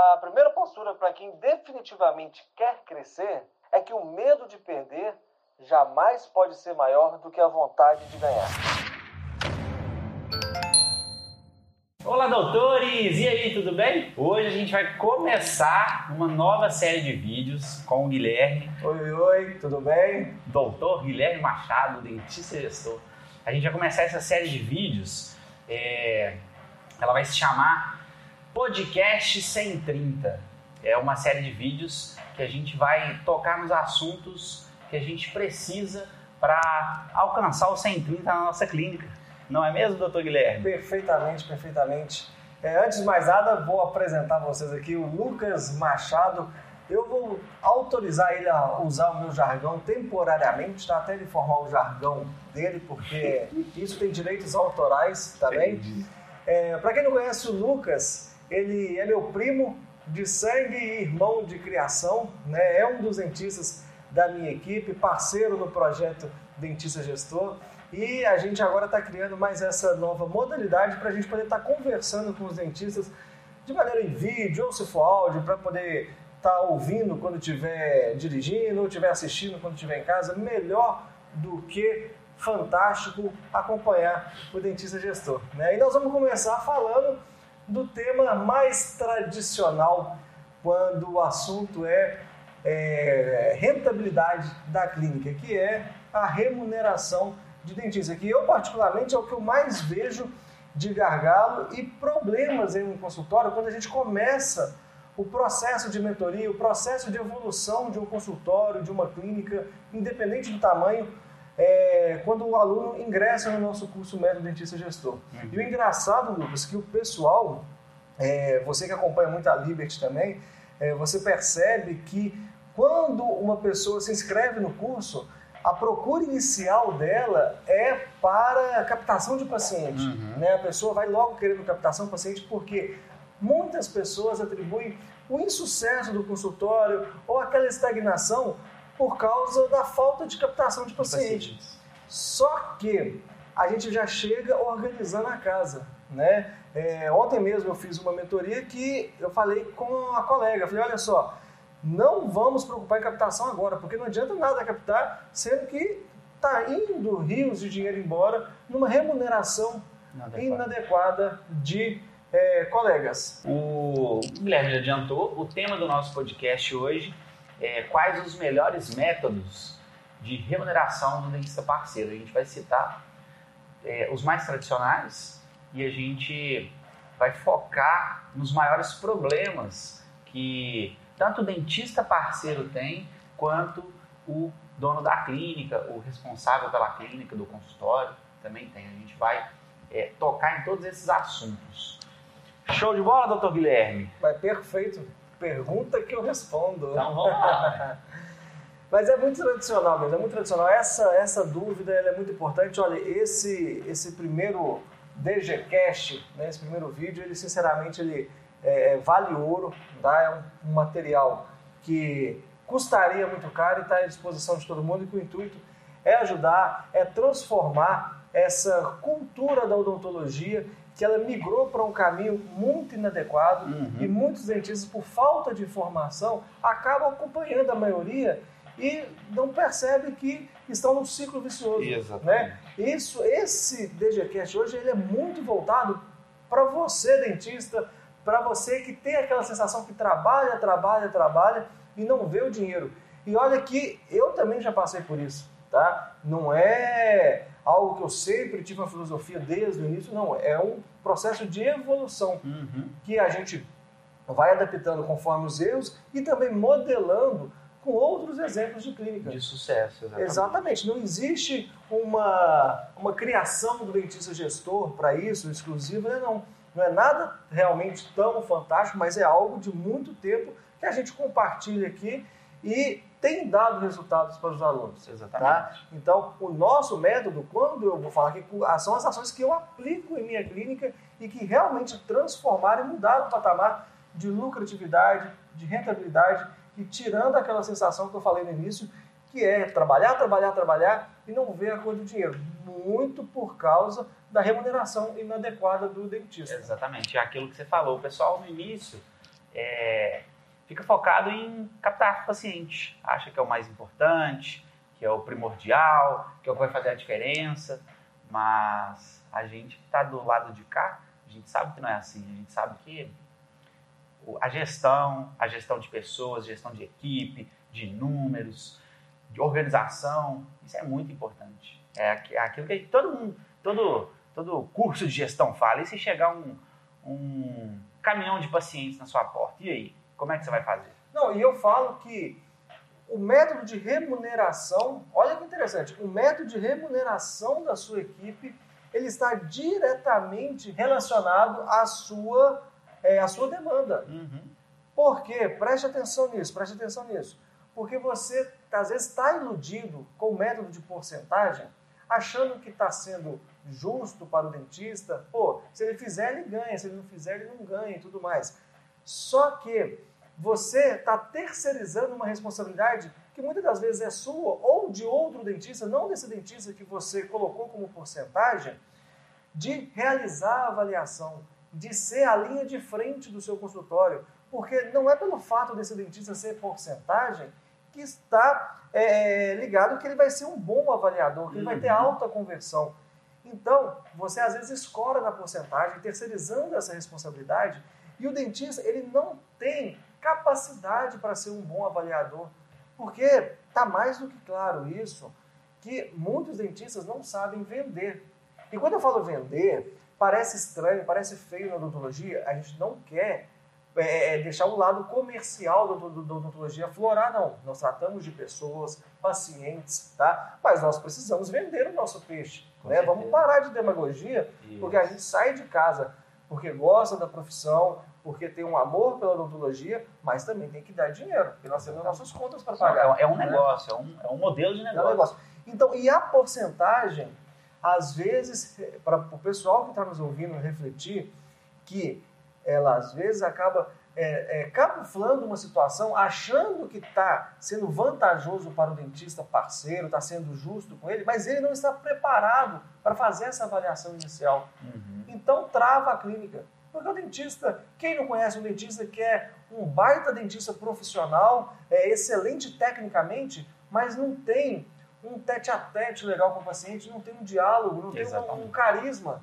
A primeira postura para quem definitivamente quer crescer é que o medo de perder jamais pode ser maior do que a vontade de ganhar. Olá, doutores! E aí, tudo bem? Hoje a gente vai começar uma nova série de vídeos com o Guilherme. Oi, oi, tudo bem? Doutor Guilherme Machado, dentista gestor. A gente vai começar essa série de vídeos. É... Ela vai se chamar Podcast 130. É uma série de vídeos que a gente vai tocar nos assuntos que a gente precisa para alcançar o 130 na nossa clínica. Não é mesmo, doutor Guilherme? Perfeitamente, perfeitamente. É, antes de mais nada, vou apresentar vocês aqui o Lucas Machado. Eu vou autorizar ele a usar o meu jargão temporariamente, tá? até ele formar o jargão dele, porque isso tem direitos autorais também. É, Para quem não conhece o Lucas, ele é meu primo de sangue e irmão de criação, né? é um dos dentistas da minha equipe, parceiro no projeto Dentista Gestor. E a gente agora está criando mais essa nova modalidade para a gente poder estar tá conversando com os dentistas de maneira em vídeo ou se for áudio, para poder estar tá ouvindo quando estiver dirigindo ou estiver assistindo quando estiver em casa. Melhor do que fantástico acompanhar o dentista gestor. Né? E nós vamos começar falando do tema mais tradicional quando o assunto é, é rentabilidade da clínica, que é a remuneração de dentista, que eu particularmente é o que eu mais vejo de gargalo e problemas em um consultório quando a gente começa o processo de mentoria, o processo de evolução de um consultório, de uma clínica, independente do tamanho, é, quando o aluno ingressa no nosso curso médio dentista gestor. Uhum. E o engraçado, Lucas, que o pessoal, é, você que acompanha muito a Liberty também, é, você percebe que quando uma pessoa se inscreve no curso, a procura inicial dela é para captação de paciente. Uhum. Né? A pessoa vai logo querendo captação de paciente porque muitas pessoas atribuem o insucesso do consultório ou aquela estagnação por causa da falta de captação de paciente. Só que a gente já chega organizando a casa. Né? É, ontem mesmo eu fiz uma mentoria que eu falei com a colega, falei, olha só, não vamos preocupar em captação agora, porque não adianta nada captar, sendo que está indo rios de dinheiro embora numa remuneração inadequada, inadequada de é, colegas. O Guilherme já adiantou, o tema do nosso podcast hoje é quais os melhores métodos de remuneração do dentista parceiro. A gente vai citar é, os mais tradicionais e a gente vai focar nos maiores problemas que tanto o dentista parceiro tem, quanto o dono da clínica, o responsável pela clínica, do consultório, também tem. A gente vai é, tocar em todos esses assuntos. Show de bola, doutor Guilherme? Vai perfeito. Pergunta que eu respondo. Então vamos lá. Mas é muito tradicional mesmo, é muito tradicional. Essa, essa dúvida é muito importante. Olha, esse, esse primeiro DGCast, né, esse primeiro vídeo, ele sinceramente ele é, é, vale ouro, tá? é um, um, material que custaria muito caro e está à disposição de todo mundo e que o intuito é ajudar, é transformar essa cultura da odontologia que ela migrou para um caminho muito inadequado uhum. e muitos dentistas, por falta de informação, acabam acompanhando a maioria e não percebem que estão num ciclo vicioso. Exatamente. Né? Isso, esse DGCast hoje ele é muito voltado para você, dentista, para você que tem aquela sensação que trabalha, trabalha, trabalha e não vê o dinheiro. E olha que eu também já passei por isso, tá? Não é algo que eu sempre tive uma filosofia desde o início, não. É um processo de evolução uhum. que a gente vai adaptando conforme os erros e também modelando com outros exemplos de clínica. De sucesso, exatamente. Exatamente. Não existe uma, uma criação do dentista gestor para isso, exclusiva, né? não não é nada realmente tão fantástico, mas é algo de muito tempo que a gente compartilha aqui e tem dado resultados para os alunos. Tá? Exatamente. Tá? Então, o nosso método, quando eu vou falar aqui, são as ações que eu aplico em minha clínica e que realmente transformaram e mudaram o patamar de lucratividade, de rentabilidade e tirando aquela sensação que eu falei no início, que é trabalhar, trabalhar, trabalhar e não ver a cor do dinheiro. Muito por causa da remuneração inadequada do dentista. Exatamente, é aquilo que você falou. O pessoal no início é, fica focado em captar paciente, acha que é o mais importante, que é o primordial, que é o que vai fazer a diferença, mas a gente que está do lado de cá, a gente sabe que não é assim, a gente sabe que a gestão, a gestão de pessoas, gestão de equipe, de números, de organização, isso é muito importante. É aquilo que todo mundo, todo, todo curso de gestão fala. E se chegar um, um caminhão de pacientes na sua porta, e aí? Como é que você vai fazer? Não, e eu falo que o método de remuneração, olha que interessante, o método de remuneração da sua equipe, ele está diretamente relacionado à sua, é, à sua demanda. Uhum. Por quê? Preste atenção nisso, preste atenção nisso. Porque você, às vezes, está iludido com o método de porcentagem, achando que está sendo justo para o dentista. Pô, se ele fizer, ele ganha, se ele não fizer, ele não ganha e tudo mais. Só que você está terceirizando uma responsabilidade que muitas das vezes é sua ou de outro dentista, não desse dentista que você colocou como porcentagem, de realizar a avaliação, de ser a linha de frente do seu consultório. Porque não é pelo fato desse dentista ser porcentagem que está é, ligado que ele vai ser um bom avaliador, que ele vai ter uhum. alta conversão. Então, você às vezes escora na porcentagem, terceirizando essa responsabilidade, e o dentista ele não tem capacidade para ser um bom avaliador, porque está mais do que claro isso, que muitos dentistas não sabem vender. E quando eu falo vender, parece estranho, parece feio na odontologia, a gente não quer é, é deixar o lado comercial da odontologia florar, não. Nós tratamos de pessoas, pacientes, tá? Mas nós precisamos vender o nosso peixe. Né? Vamos parar de demagogia, Isso. porque a gente sai de casa porque gosta da profissão, porque tem um amor pela odontologia, mas também tem que dar dinheiro, porque nós temos nossas contas para pagar. É, um né? negócio, é um, é um modelo de negócio. É um negócio. Então, e a porcentagem, às vezes, para o pessoal que está nos ouvindo refletir, que ela às vezes acaba é, é, camuflando uma situação, achando que está sendo vantajoso para o dentista parceiro, está sendo justo com ele, mas ele não está preparado para fazer essa avaliação inicial. Uhum. Então trava a clínica. Porque o dentista, quem não conhece um dentista que é um baita dentista profissional, é excelente tecnicamente, mas não tem um tete a tete legal com o paciente, não tem um diálogo, não Exatamente. tem um, um carisma.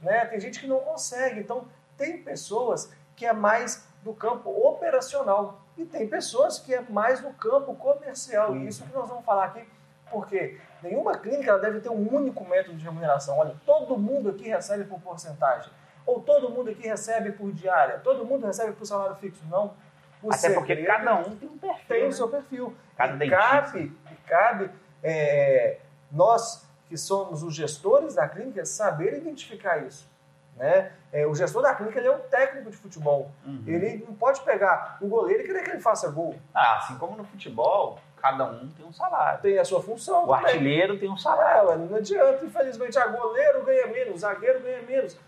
Né? Tem gente que não consegue. Então, tem pessoas que é mais do campo operacional e tem pessoas que é mais do campo comercial. E isso que nós vamos falar aqui, porque nenhuma clínica deve ter um único método de remuneração. Olha, todo mundo aqui recebe por porcentagem. Ou todo mundo aqui recebe por diária. Todo mundo recebe por salário fixo. Não. O Até porque cada um tem um perfil. Tem né? o seu perfil. Cada e cabe, e cabe é, nós que somos os gestores da clínica saber identificar isso. Né? É, o gestor da clínica ele é um técnico de futebol. Uhum. Ele não pode pegar o goleiro e querer que ele faça gol. Ah, assim como no futebol, cada um tem um salário. Tem a sua função. O também. artilheiro tem um salário. É, não adianta, infelizmente, a goleiro ganha menos, zagueiro ganha menos.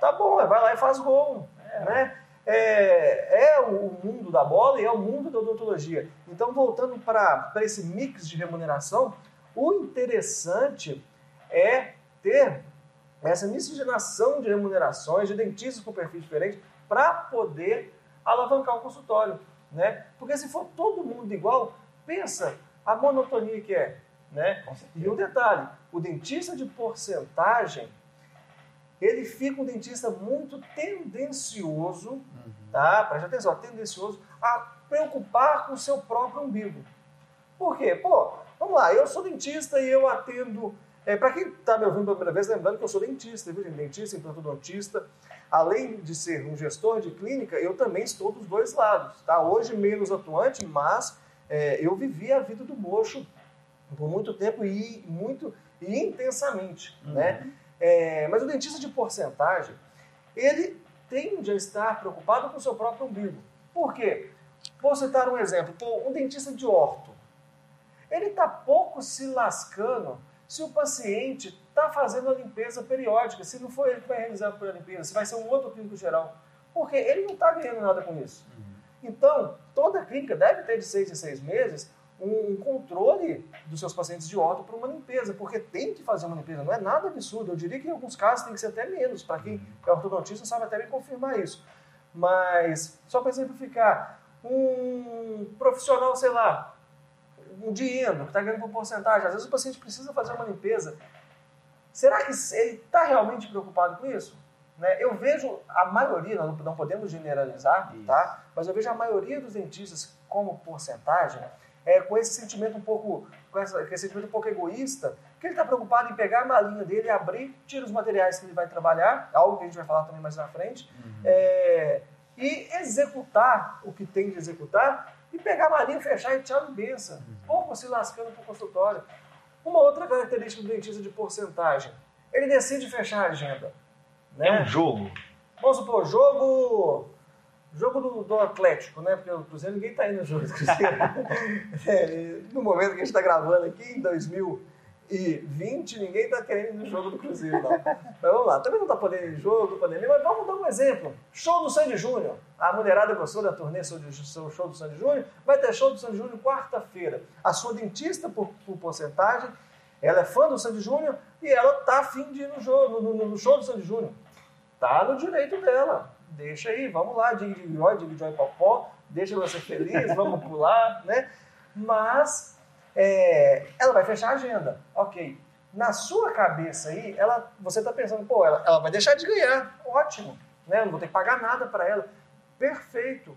Tá bom, vai lá e faz gol. É. Né? É, é, o mundo da bola e é o mundo da odontologia. Então, voltando para esse mix de remuneração, o interessante é ter essa miscigenação de remunerações, de dentistas com perfil diferente, para poder alavancar o consultório. Né? Porque se for todo mundo igual, pensa a monotonia que é. Né? E um detalhe, o dentista de porcentagem, ele fica um dentista muito tendencioso, uhum. tá? Preste atenção, tendencioso a preocupar com o seu próprio umbigo. Por quê? Pô, vamos lá, eu sou dentista e eu atendo é, Para quem está me ouvindo pela primeira vez, lembrando que eu sou dentista, viu, dentista, implantodontista. Além de ser um gestor de clínica, eu também estou dos dois lados. Tá? Hoje menos atuante, mas é, eu vivi a vida do mocho por muito tempo e muito e intensamente. Uhum. Né? É, mas o dentista de porcentagem, ele tende a estar preocupado com o seu próprio umbigo. Por quê? Vou citar um exemplo. um dentista de orto. Ele está pouco se lascando se o paciente está fazendo a limpeza periódica, se não for ele que vai realizar a limpeza, se vai ser um outro clínico geral. Porque ele não está ganhando nada com isso. Uhum. Então, toda clínica deve ter de seis em seis meses um controle dos seus pacientes de orto para uma limpeza, porque tem que fazer uma limpeza, não é nada absurdo. Eu diria que em alguns casos tem que ser até menos, para quem uhum. é ortodontista sabe até me confirmar isso. Mas, só para exemplificar, um profissional, sei lá, um dinheiro que está ganhando por porcentagem, às vezes o paciente precisa fazer uma limpeza. Será que ele está realmente preocupado com isso? Né? Eu vejo a maioria, não podemos generalizar, tá? mas eu vejo a maioria dos dentistas como porcentagem é, com esse sentimento um pouco, com, essa, com esse sentimento um pouco egoísta, que ele está preocupado em pegar a malinha dele, abrir, tira os materiais que ele vai trabalhar, algo que a gente vai falar também mais na frente, uhum. é, e executar o que tem de executar e pegar a malinha, fechar e tchau e benção. Uhum. Pouco se lascando para o consultório. Uma outra característica do dentista de porcentagem, ele decide fechar a agenda. Né? É um jogo. Vamos supor, jogo Jogo do, do, Atlético, né? Porque o Cruzeiro ninguém está indo no jogo do Cruzeiro. é, no momento que a gente está gravando aqui, em 2020, ninguém está querendo ir no jogo do Cruzeiro, não. Mas vamos lá, também não está podendo ir no jogo, pandemia, mas vamos dar um exemplo. Show do Sandy Júnior. A mulherada gostou da turnê show, do show do Sandy Júnior. Vai ter show do Sandy Júnior quarta-feira. A sua dentista, por, por porcentagem, ela é fã do Sandy Júnior e ela está afim de ir no, jogo, no, no, no show do Sandy Júnior. Tá no direito dela deixa aí, vamos lá, dig dig joy, dig joy popó, deixa você feliz, vamos pular, né? Mas é, ela vai fechar a agenda, ok. Na sua cabeça aí, ela, você está pensando, pô, ela, ela vai deixar de ganhar, ótimo, né? Eu não vou ter que pagar nada para ela, perfeito.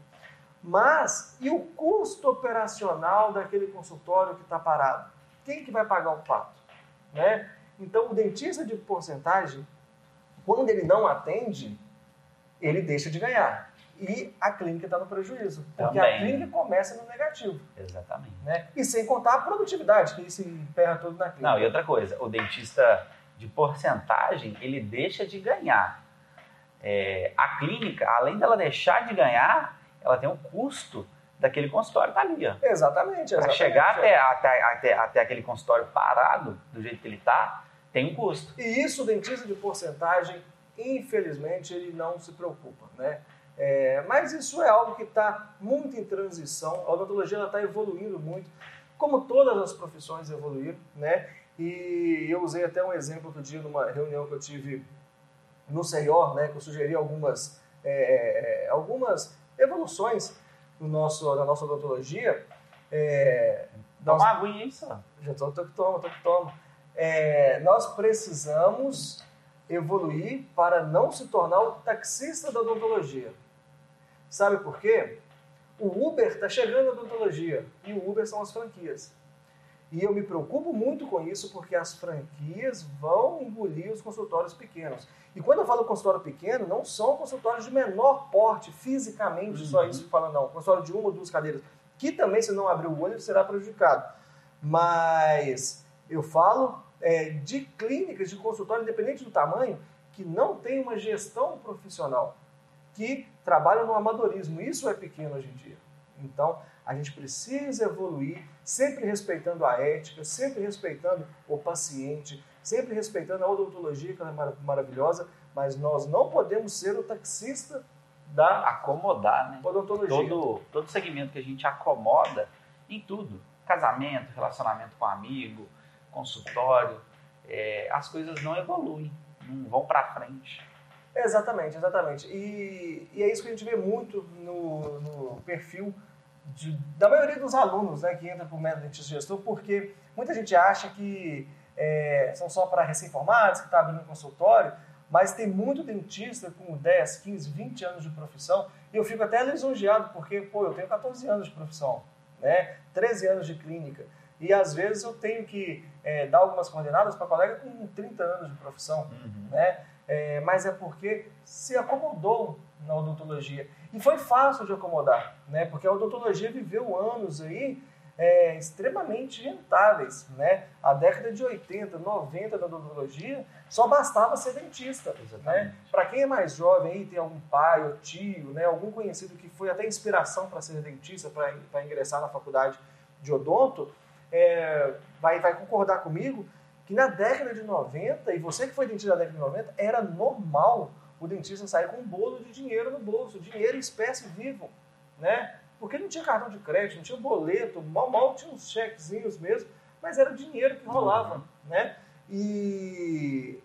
Mas e o custo operacional daquele consultório que está parado? Quem que vai pagar o pato? Né? Então, o dentista de porcentagem, quando ele não atende, ele deixa de ganhar. E a clínica está no prejuízo. Porque Também. a clínica começa no negativo. Exatamente. Né? E sem contar a produtividade, que se emperra tudo na clínica. Não, e outra coisa, o dentista de porcentagem, ele deixa de ganhar. É, a clínica, além dela deixar de ganhar, ela tem um custo daquele consultório tá ali. Ó. Exatamente. Para chegar até, até, até, até aquele consultório parado, do jeito que ele está, tem um custo. E isso o dentista de porcentagem infelizmente ele não se preocupa, né? É, mas isso é algo que está muito em transição. A odontologia está evoluindo muito, como todas as profissões evoluíram, né? E eu usei até um exemplo outro dia numa reunião que eu tive no CEIOR, né? Que eu sugeri algumas, é, é, algumas evoluções no nosso, na nossa odontologia. É, Dá uma aguinha aí só. Já estou, tô que tomo, tô que tomo. É, nós precisamos evoluir para não se tornar o taxista da odontologia. Sabe por quê? O Uber está chegando na odontologia e o Uber são as franquias. E eu me preocupo muito com isso porque as franquias vão engolir os consultórios pequenos. E quando eu falo consultório pequeno, não são consultórios de menor porte, fisicamente, uhum. só isso que fala, não. Consultório de uma ou duas cadeiras, que também, se não abrir o olho, será prejudicado. Mas eu falo é, de clínicas, de consultório, independente do tamanho, que não tem uma gestão profissional, que trabalham no amadorismo. Isso é pequeno hoje em dia. Então, a gente precisa evoluir, sempre respeitando a ética, sempre respeitando o paciente, sempre respeitando a odontologia, que é maravilhosa, mas nós não podemos ser o taxista da acomodar, né? odontologia. Todo, todo segmento que a gente acomoda em tudo, casamento, relacionamento com amigo, consultório, é, as coisas não evoluem, não vão para frente. Exatamente, exatamente. E, e, é isso que a gente vê muito no, no perfil de, da maioria dos alunos né, que entram para o método dentista gestor, porque muita gente acha que é, são só para recém-formados, que está abrindo consultório, mas tem muito dentista com 10, 15, 20 anos de profissão, e eu fico até lisonjeado, porque, pô, eu tenho 14 anos de profissão, né, 13 anos de clínica. E às vezes eu tenho que é, dar algumas coordenadas para colega com 30 anos de profissão, uhum. né? É, mas é porque se acomodou na odontologia. E foi fácil de acomodar, né? Porque a odontologia viveu anos aí é, extremamente rentáveis, né? A década de 80, 90 da odontologia só bastava ser dentista, né? Para quem é mais jovem aí, tem algum pai ou tio, né? Algum conhecido que foi até inspiração para ser dentista, para ingressar na faculdade de odonto, é, vai, vai concordar comigo que na década de 90, e você que foi dentista na década de 90, era normal o dentista sair com um bolo de dinheiro no bolso, dinheiro em espécie vivo, né? Porque não tinha cartão de crédito, não tinha boleto, mal mal tinha uns chequezinhos mesmo, mas era o dinheiro que rolava, uhum. né? E...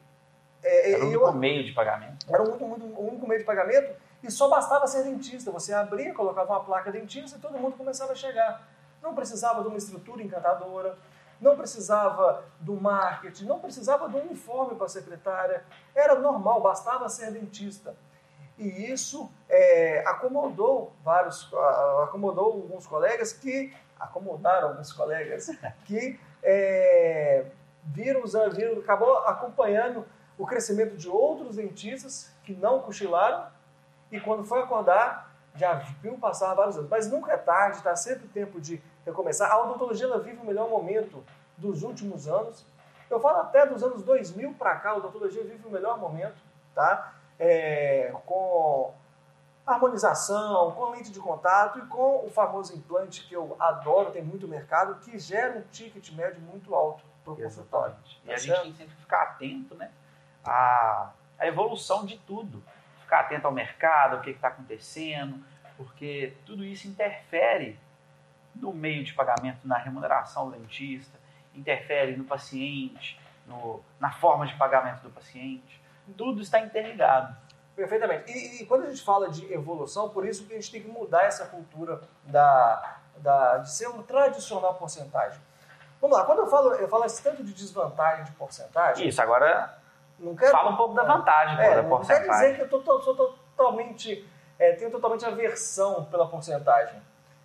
É, era o único eu, meio de pagamento. Era o único, o único meio de pagamento E só bastava ser dentista. Você abria, colocava uma placa dentista e todo mundo começava a chegar. Não precisava de uma estrutura encantadora, não precisava do marketing, não precisava do uniforme para a secretária. Era normal, bastava ser dentista. E isso é, acomodou vários, acomodou alguns colegas que acomodaram alguns colegas que é, viram, viram, acabou acompanhando o crescimento de outros dentistas que não cochilaram e quando foi acordar já viu passar vários anos. Mas nunca é tarde, está sempre tempo de recomeçar. A odontologia ela vive o melhor momento dos últimos anos. Eu falo até dos anos 2000 para cá, a odontologia vive o melhor momento, tá? É, com harmonização, com lente de contato e com o famoso implante que eu adoro, tem muito mercado, que gera um ticket médio muito alto para o consultório. E tá a certo? gente tem que ficar atento né, à, à evolução de tudo. Ficar atento ao mercado, ao que está acontecendo, porque tudo isso interfere no meio de pagamento, na remuneração do dentista, interfere no paciente, no, na forma de pagamento do paciente. Tudo está interligado. Perfeitamente. E, e, quando a gente fala de evolução, por isso que a gente tem que mudar essa cultura da, da, de ser um tradicional porcentagem. Vamos lá, quando eu falo, eu falo tanto de desvantagem de porcentagem. Isso, agora quero, fala um pouco da vantagem é, da porcentagem. Não quer dizer que eu tô, sou totalmente, é, tenho totalmente aversão pela porcentagem.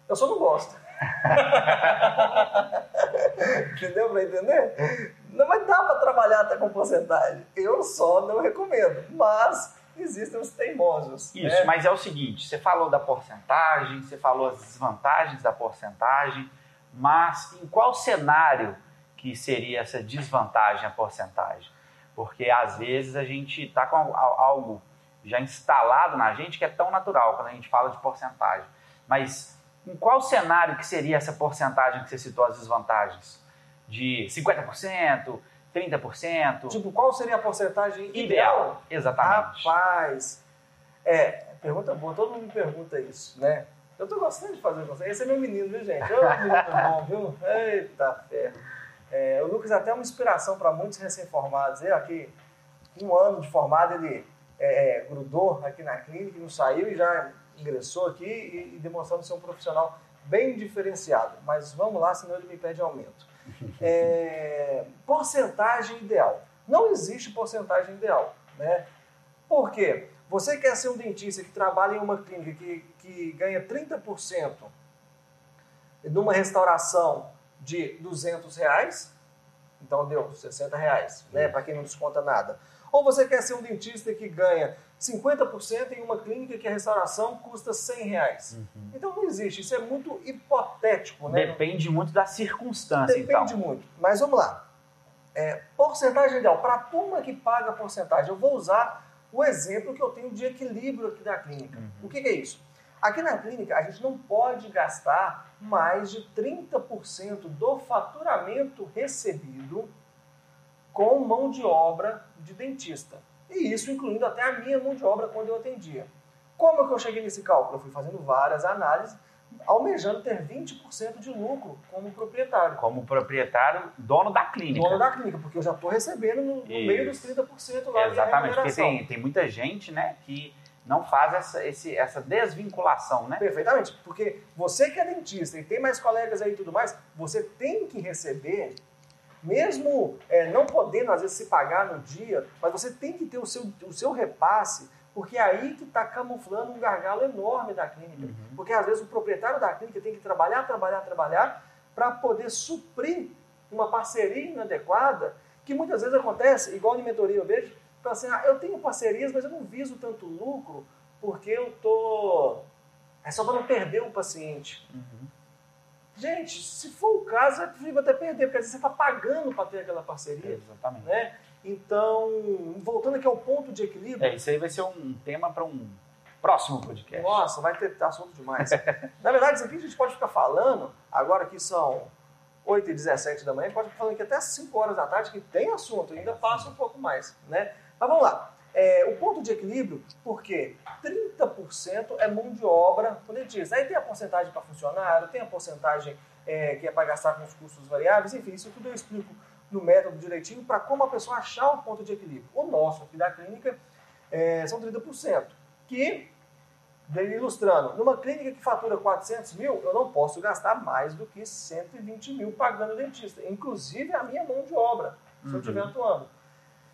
Eu só não gosto. Entendeu para entender? Não vai dar para trabalhar até com porcentagem. Eu só não recomendo. Mas existem os teimosos. Isso, né? mas é o seguinte: você falou da porcentagem, você falou as desvantagens da porcentagem, mas em qual cenário que seria essa desvantagem a porcentagem? Porque às vezes a gente está com algo já instalado na gente que é tão natural quando a gente fala de porcentagem. Mas em qual cenário que seria essa porcentagem que você citou as desvantagens? De 50%, 30%. Tipo, qual seria a porcentagem ideal? ideal? Exatamente. Rapaz, é, pergunta boa, todo mundo me pergunta isso, né? Eu tô gostando de fazer você. Esse é meu menino, viu, gente? Ô, menino bom, viu? Eita ferro. É, o Lucas é até uma inspiração para muitos recém-formados. Eu aqui, um ano de formado, ele é, é, grudou aqui na clínica, não saiu e já ingressou aqui e, e demonstrando ser um profissional bem diferenciado. Mas vamos lá, senão ele me pede aumento. É, porcentagem ideal. Não existe porcentagem ideal. Né? Por quê? Você quer ser um dentista que trabalha em uma clínica que, que ganha 30% numa restauração de 200 reais, então deu 60 reais, né? para quem não desconta nada. Ou você quer ser um dentista que ganha 50% em uma clínica que a restauração custa 100 reais. Uhum. Então não existe, isso é muito hipotético. Né? Depende muito da circunstância. Depende então. muito. Mas vamos lá. É, porcentagem ideal. Para a turma que paga a porcentagem, eu vou usar o exemplo que eu tenho de equilíbrio aqui da clínica. Uhum. O que, que é isso? Aqui na clínica, a gente não pode gastar mais de 30% do faturamento recebido com mão de obra de dentista. E isso incluindo até a minha mão de obra quando eu atendia. Como que eu cheguei nesse cálculo? Eu fui fazendo várias análises, almejando ter 20% de lucro como proprietário. Como proprietário, dono da clínica. Dono da clínica, porque eu já estou recebendo no, no meio dos 30% lá Exatamente, porque tem, tem muita gente né, que não faz essa, esse, essa desvinculação, né? Perfeitamente, porque você que é dentista e tem mais colegas aí e tudo mais, você tem que receber mesmo é, não podendo às vezes se pagar no dia, mas você tem que ter o seu, o seu repasse, porque é aí que está camuflando um gargalo enorme da clínica. Uhum. Porque às vezes o proprietário da clínica tem que trabalhar, trabalhar, trabalhar para poder suprir uma parceria inadequada, que muitas vezes acontece, igual em mentoria eu vejo, assim, ah, eu tenho parcerias, mas eu não viso tanto lucro porque eu tô é só para não perder o paciente. Uhum. Gente, se for o caso, é preferível até perder, porque às vezes você está pagando para ter aquela parceria. Exatamente. Né? Então, voltando aqui ao ponto de equilíbrio. É, isso aí vai ser um tema para um próximo podcast. Nossa, vai ter assunto demais. Na verdade, isso aqui a gente pode ficar falando, agora que são 8 e 17 da manhã, pode ficar falando aqui até 5 horas da tarde, que tem assunto, ainda passa um pouco mais. Né? Mas vamos lá. É, o ponto de equilíbrio, porque 30% é mão de obra diz. Aí tem a porcentagem para funcionário, tem a porcentagem é, que é para gastar com os custos variáveis, enfim, isso tudo eu explico no método direitinho para como a pessoa achar o ponto de equilíbrio. O nosso aqui da clínica é, são 30%, que ilustrando, numa clínica que fatura 400 mil, eu não posso gastar mais do que 120 mil pagando dentista, inclusive a minha mão de obra, se uhum. eu estiver atuando.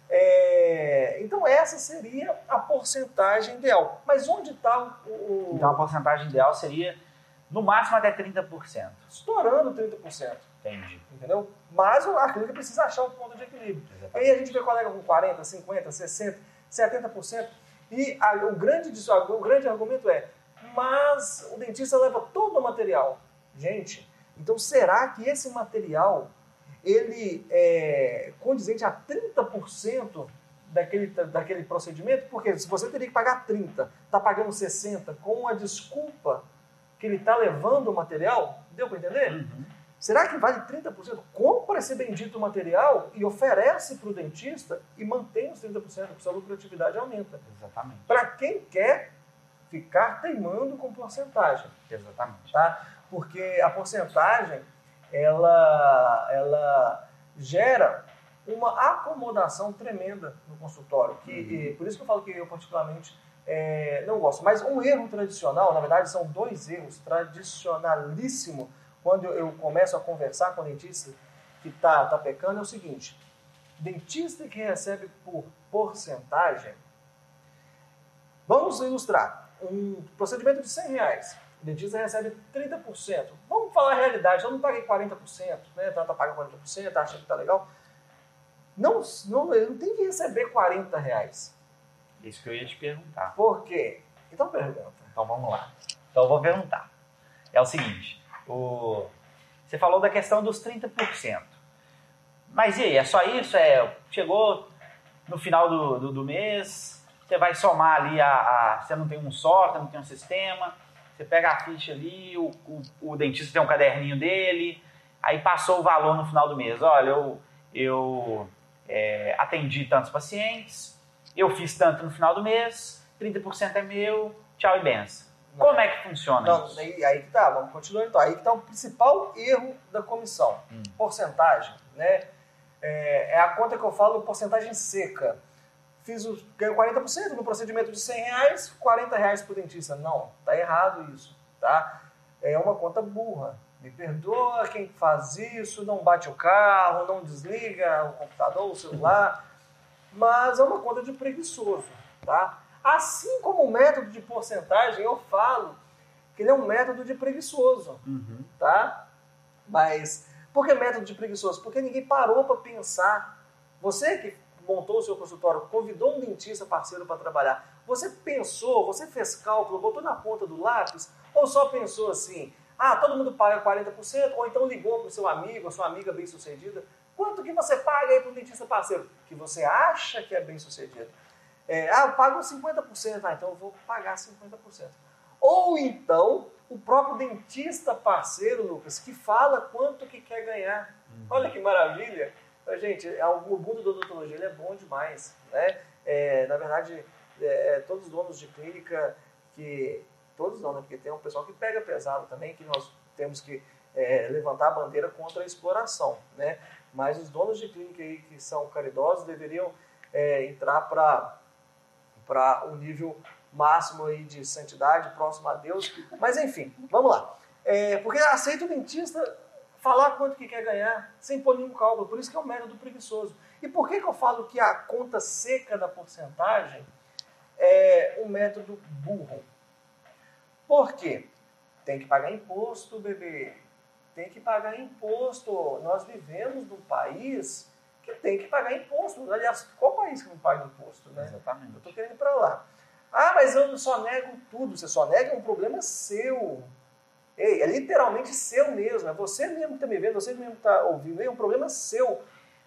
É, então essa seria a porcentagem ideal. Mas onde está o, Então a porcentagem ideal seria no máximo até 30%. Estourando 30%. Entendi. Entendeu? Mas a clínica precisa achar o ponto de equilíbrio. Exatamente. E aí a gente vê colega com 40%, 50%, 60%, 70%. E a, o, grande, o grande argumento é, mas o dentista leva todo o material. Gente, então será que esse material ele é condizente a 30% daquele, daquele procedimento? Porque se você teria que pagar 30%, está pagando 60% com a desculpa que ele está levando o material, deu para entender? Uhum. Será que vale 30%? Compra esse bendito material e oferece para o dentista e mantém os 30%, porque sua lucratividade aumenta. Exatamente. Para quem quer ficar teimando com porcentagem. Exatamente. Tá? Porque a porcentagem, ela, ela gera uma acomodação tremenda no consultório. Que, uhum. Por isso que eu falo que eu particularmente é, não gosto. Mas um erro tradicional, na verdade são dois erros tradicionalíssimos quando eu começo a conversar com o dentista que está tá pecando, é o seguinte: dentista que recebe por porcentagem, vamos ilustrar, um procedimento de 100 reais, o dentista recebe 30%. Vamos falar a realidade, eu não paguei 40%, né? tá, tá pagando 40%, tá achando que está legal. Não, não, ele não tem que receber 40 reais. Isso que eu ia te perguntar. Por quê? Então pergunta. Então vamos lá. Então eu vou perguntar. É o seguinte, o, você falou da questão dos 30%. Mas e aí, é só isso? É, chegou no final do, do, do mês, você vai somar ali, a, a, você não tem um software, não tem um sistema, você pega a ficha ali, o, o, o, dentista tem um caderninho dele, aí passou o valor no final do mês. Olha, eu, eu é, atendi tantos pacientes, eu fiz tanto no final do mês, 30% é meu, tchau e benção. Como é que funciona não, isso? Aí, aí que tá, vamos continuar então. Aí que tá o principal erro da comissão. Hum. Porcentagem, né? É, é, a conta que eu falo, porcentagem seca. Fiz o, ganho 40% no procedimento de 100 reais, 40 reais por dentista. Não, tá errado isso, tá? É uma conta burra. Me perdoa quem faz isso, não bate o carro, não desliga o computador, o celular, mas é uma conta de preguiçoso, tá? Assim como o método de porcentagem, eu falo que ele é um método de preguiçoso, uhum. tá? Mas por que método de preguiçoso? Porque ninguém parou para pensar. Você que montou o seu consultório, convidou um dentista parceiro para trabalhar, você pensou, você fez cálculo, botou na ponta do lápis, ou só pensou assim, ah, todo mundo paga 40%, ou então ligou para o seu amigo, a sua amiga bem-sucedida, quanto que você paga aí para um dentista parceiro? Que você acha que é bem-sucedido. É, ah, eu pago 50%, ah, então eu vou pagar 50%. Ou então, o próprio dentista parceiro, Lucas, que fala quanto que quer ganhar. Uhum. Olha que maravilha. Gente, é, o mundo da odontologia é bom demais. Né? É, na verdade, é, é, todos os donos de clínica que... Todos não, né? Porque tem um pessoal que pega pesado também, que nós temos que é, levantar a bandeira contra a exploração. Né? Mas os donos de clínica aí que são caridosos deveriam é, entrar para para o um nível máximo aí de santidade, próximo a Deus. Mas enfim, vamos lá. É, porque aceita o dentista falar quanto que quer ganhar sem pôr nenhum cálculo. Por isso que é um método preguiçoso. E por que, que eu falo que a conta seca da porcentagem é um método burro? Por quê? Tem que pagar imposto, bebê. Tem que pagar imposto. Nós vivemos num país que tem que pagar imposto. Aliás, qual país que não paga imposto? Né? Exatamente. Eu estou querendo ir para lá. Ah, mas eu só nego tudo. Você só nega um problema seu. Ei, é literalmente seu mesmo. É você mesmo que está me vendo, você mesmo que está ouvindo. É um problema seu.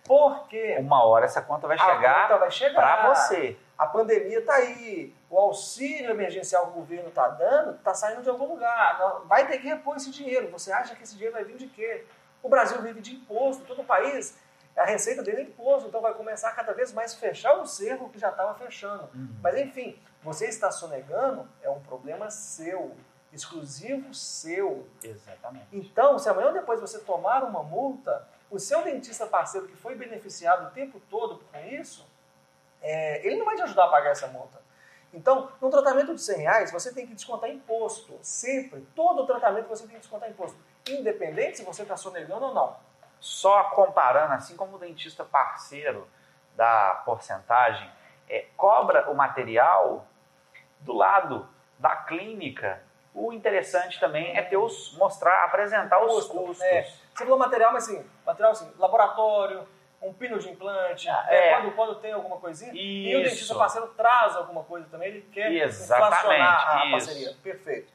Por quê? Uma hora essa conta vai chegar, chegar para você. A pandemia está aí. O auxílio emergencial que o governo está dando está saindo de algum lugar. Vai ter que repor esse dinheiro. Você acha que esse dinheiro vai vir de quê? O Brasil vive de imposto. Todo o país a receita dele é imposto, então vai começar a cada vez mais fechar o cerco que já estava fechando. Uhum. Mas enfim, você está sonegando é um problema seu, exclusivo seu. Exatamente. Então, se amanhã ou depois você tomar uma multa, o seu dentista parceiro que foi beneficiado o tempo todo com isso, é, ele não vai te ajudar a pagar essa multa. Então, no tratamento de 100 reais, você tem que descontar imposto. Sempre. Todo tratamento você tem que descontar imposto. Independente se você está sonegando ou não. Só comparando, assim como o dentista parceiro da porcentagem é, cobra o material do lado da clínica, o interessante também é ter os, mostrar, apresentar os Custo, custos. é. Você falou material, mas assim, material assim, laboratório, um pino de implante, Ah, é, é. quando, quando tem alguma coisinha. E o Isso. dentista parceiro traz alguma coisa também, ele quer Exatamente, inflacionar a isso. parceria. Perfeito.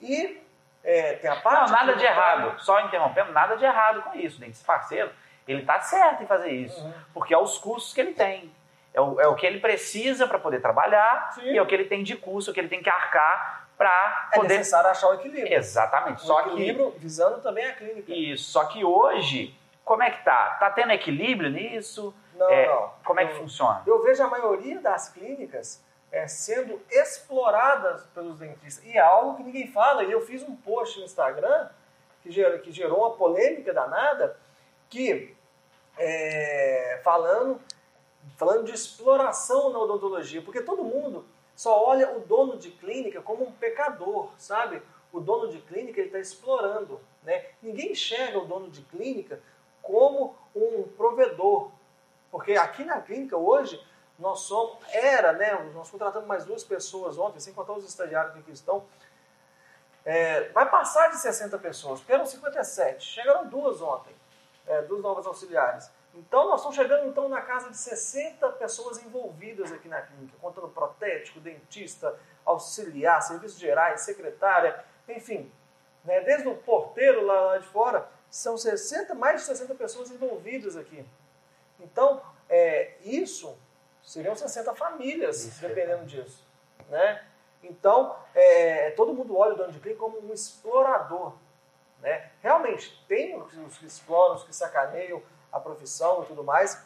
E é, tem a parte... Não, nada de errado. Só interrompendo, nada de errado com isso. O dentista parceiro, ele está certo em fazer isso. Uhum. Porque é os custos que ele tem. É o, é o que ele precisa para poder trabalhar Sim. e é o que ele tem de custo, o que ele tem que arcar para É poder. necessário achar o equilíbrio. Exatamente. O Só que equilíbrio visando também a clínica. Isso. Só que hoje, como é que tá? Tá tendo equilíbrio nisso? Não, É, não. Como é que Não. funciona? Eu vejo a maioria das clínicas é, sendo exploradas pelos dentistas. E é algo que ninguém fala. E eu fiz um post no Instagram que gerou, que gerou uma polêmica danada, que é, falando, falando de exploração na odontologia. Porque todo mundo só olha o dono de clínica como um pecador, sabe? O dono de clínica ele está explorando. Né? Ninguém enxerga o dono de clínica como um provedor. Porque aqui na clínica hoje nós somos, era, né? Nós contratamos mais duas pessoas ontem, sem contar os estagiários que aqui estão. É, vai passar de 60 pessoas, porque eram 57. Chegaram duas ontem, é, duas novas auxiliares. Então nós estamos chegando então na casa de 60 pessoas envolvidas aqui na clínica, contando protético, dentista, auxiliar, serviços gerais, secretária, enfim. Né, desde o porteiro lá, lá de fora, são 60, mais de 60 pessoas envolvidas aqui. Então, é, isso seriam 60 famílias, Isso, é dependendo disso. Né? Então, é, todo mundo olha o dono de clínica como um explorador. Né? Realmente, tem os que exploram, os que sacaneiam a profissão e tudo mais,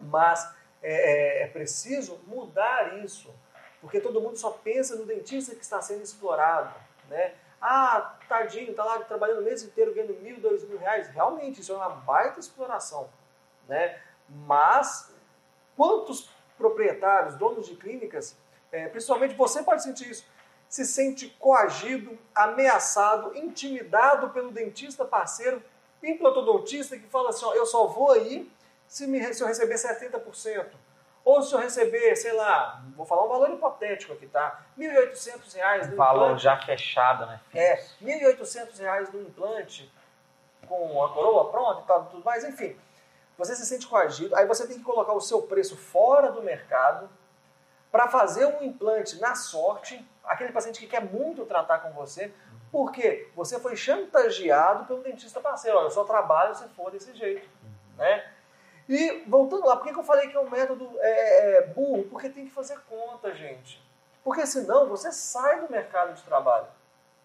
mas é, é- é preciso mudar isso, porque todo mundo só pensa no dentista que está sendo explorado. Né? Ah, tadinho, está lá trabalhando o mês inteiro ganhando mil, dois mil reais. Realmente, isso é uma baita exploração. Né? Mas, quantos proprietários, donos de clínicas, é, principalmente você pode sentir isso, se sente coagido, ameaçado, intimidado pelo dentista parceiro, implantodontista que fala assim, ó, eu só vou aí se, me, se eu receber 70%. Ou se eu receber, sei lá, vou falar um valor hipotético aqui, tá? 1.800 reais no Valor implante. já fechado, né? É, 1.800 reais no implante, com a coroa pronta e tal, tudo mais, enfim. Você se sente coagido, aí você tem que colocar o seu preço fora do mercado para fazer um implante na sorte, aquele paciente que quer muito tratar com você, porque você foi chantageado pelo dentista parceiro. Olha, eu só trabalho se for desse jeito, né? E voltando lá, por que que eu falei que é um método é, é, burro? Porque tem que fazer conta, gente. Porque senão você sai do mercado de trabalho.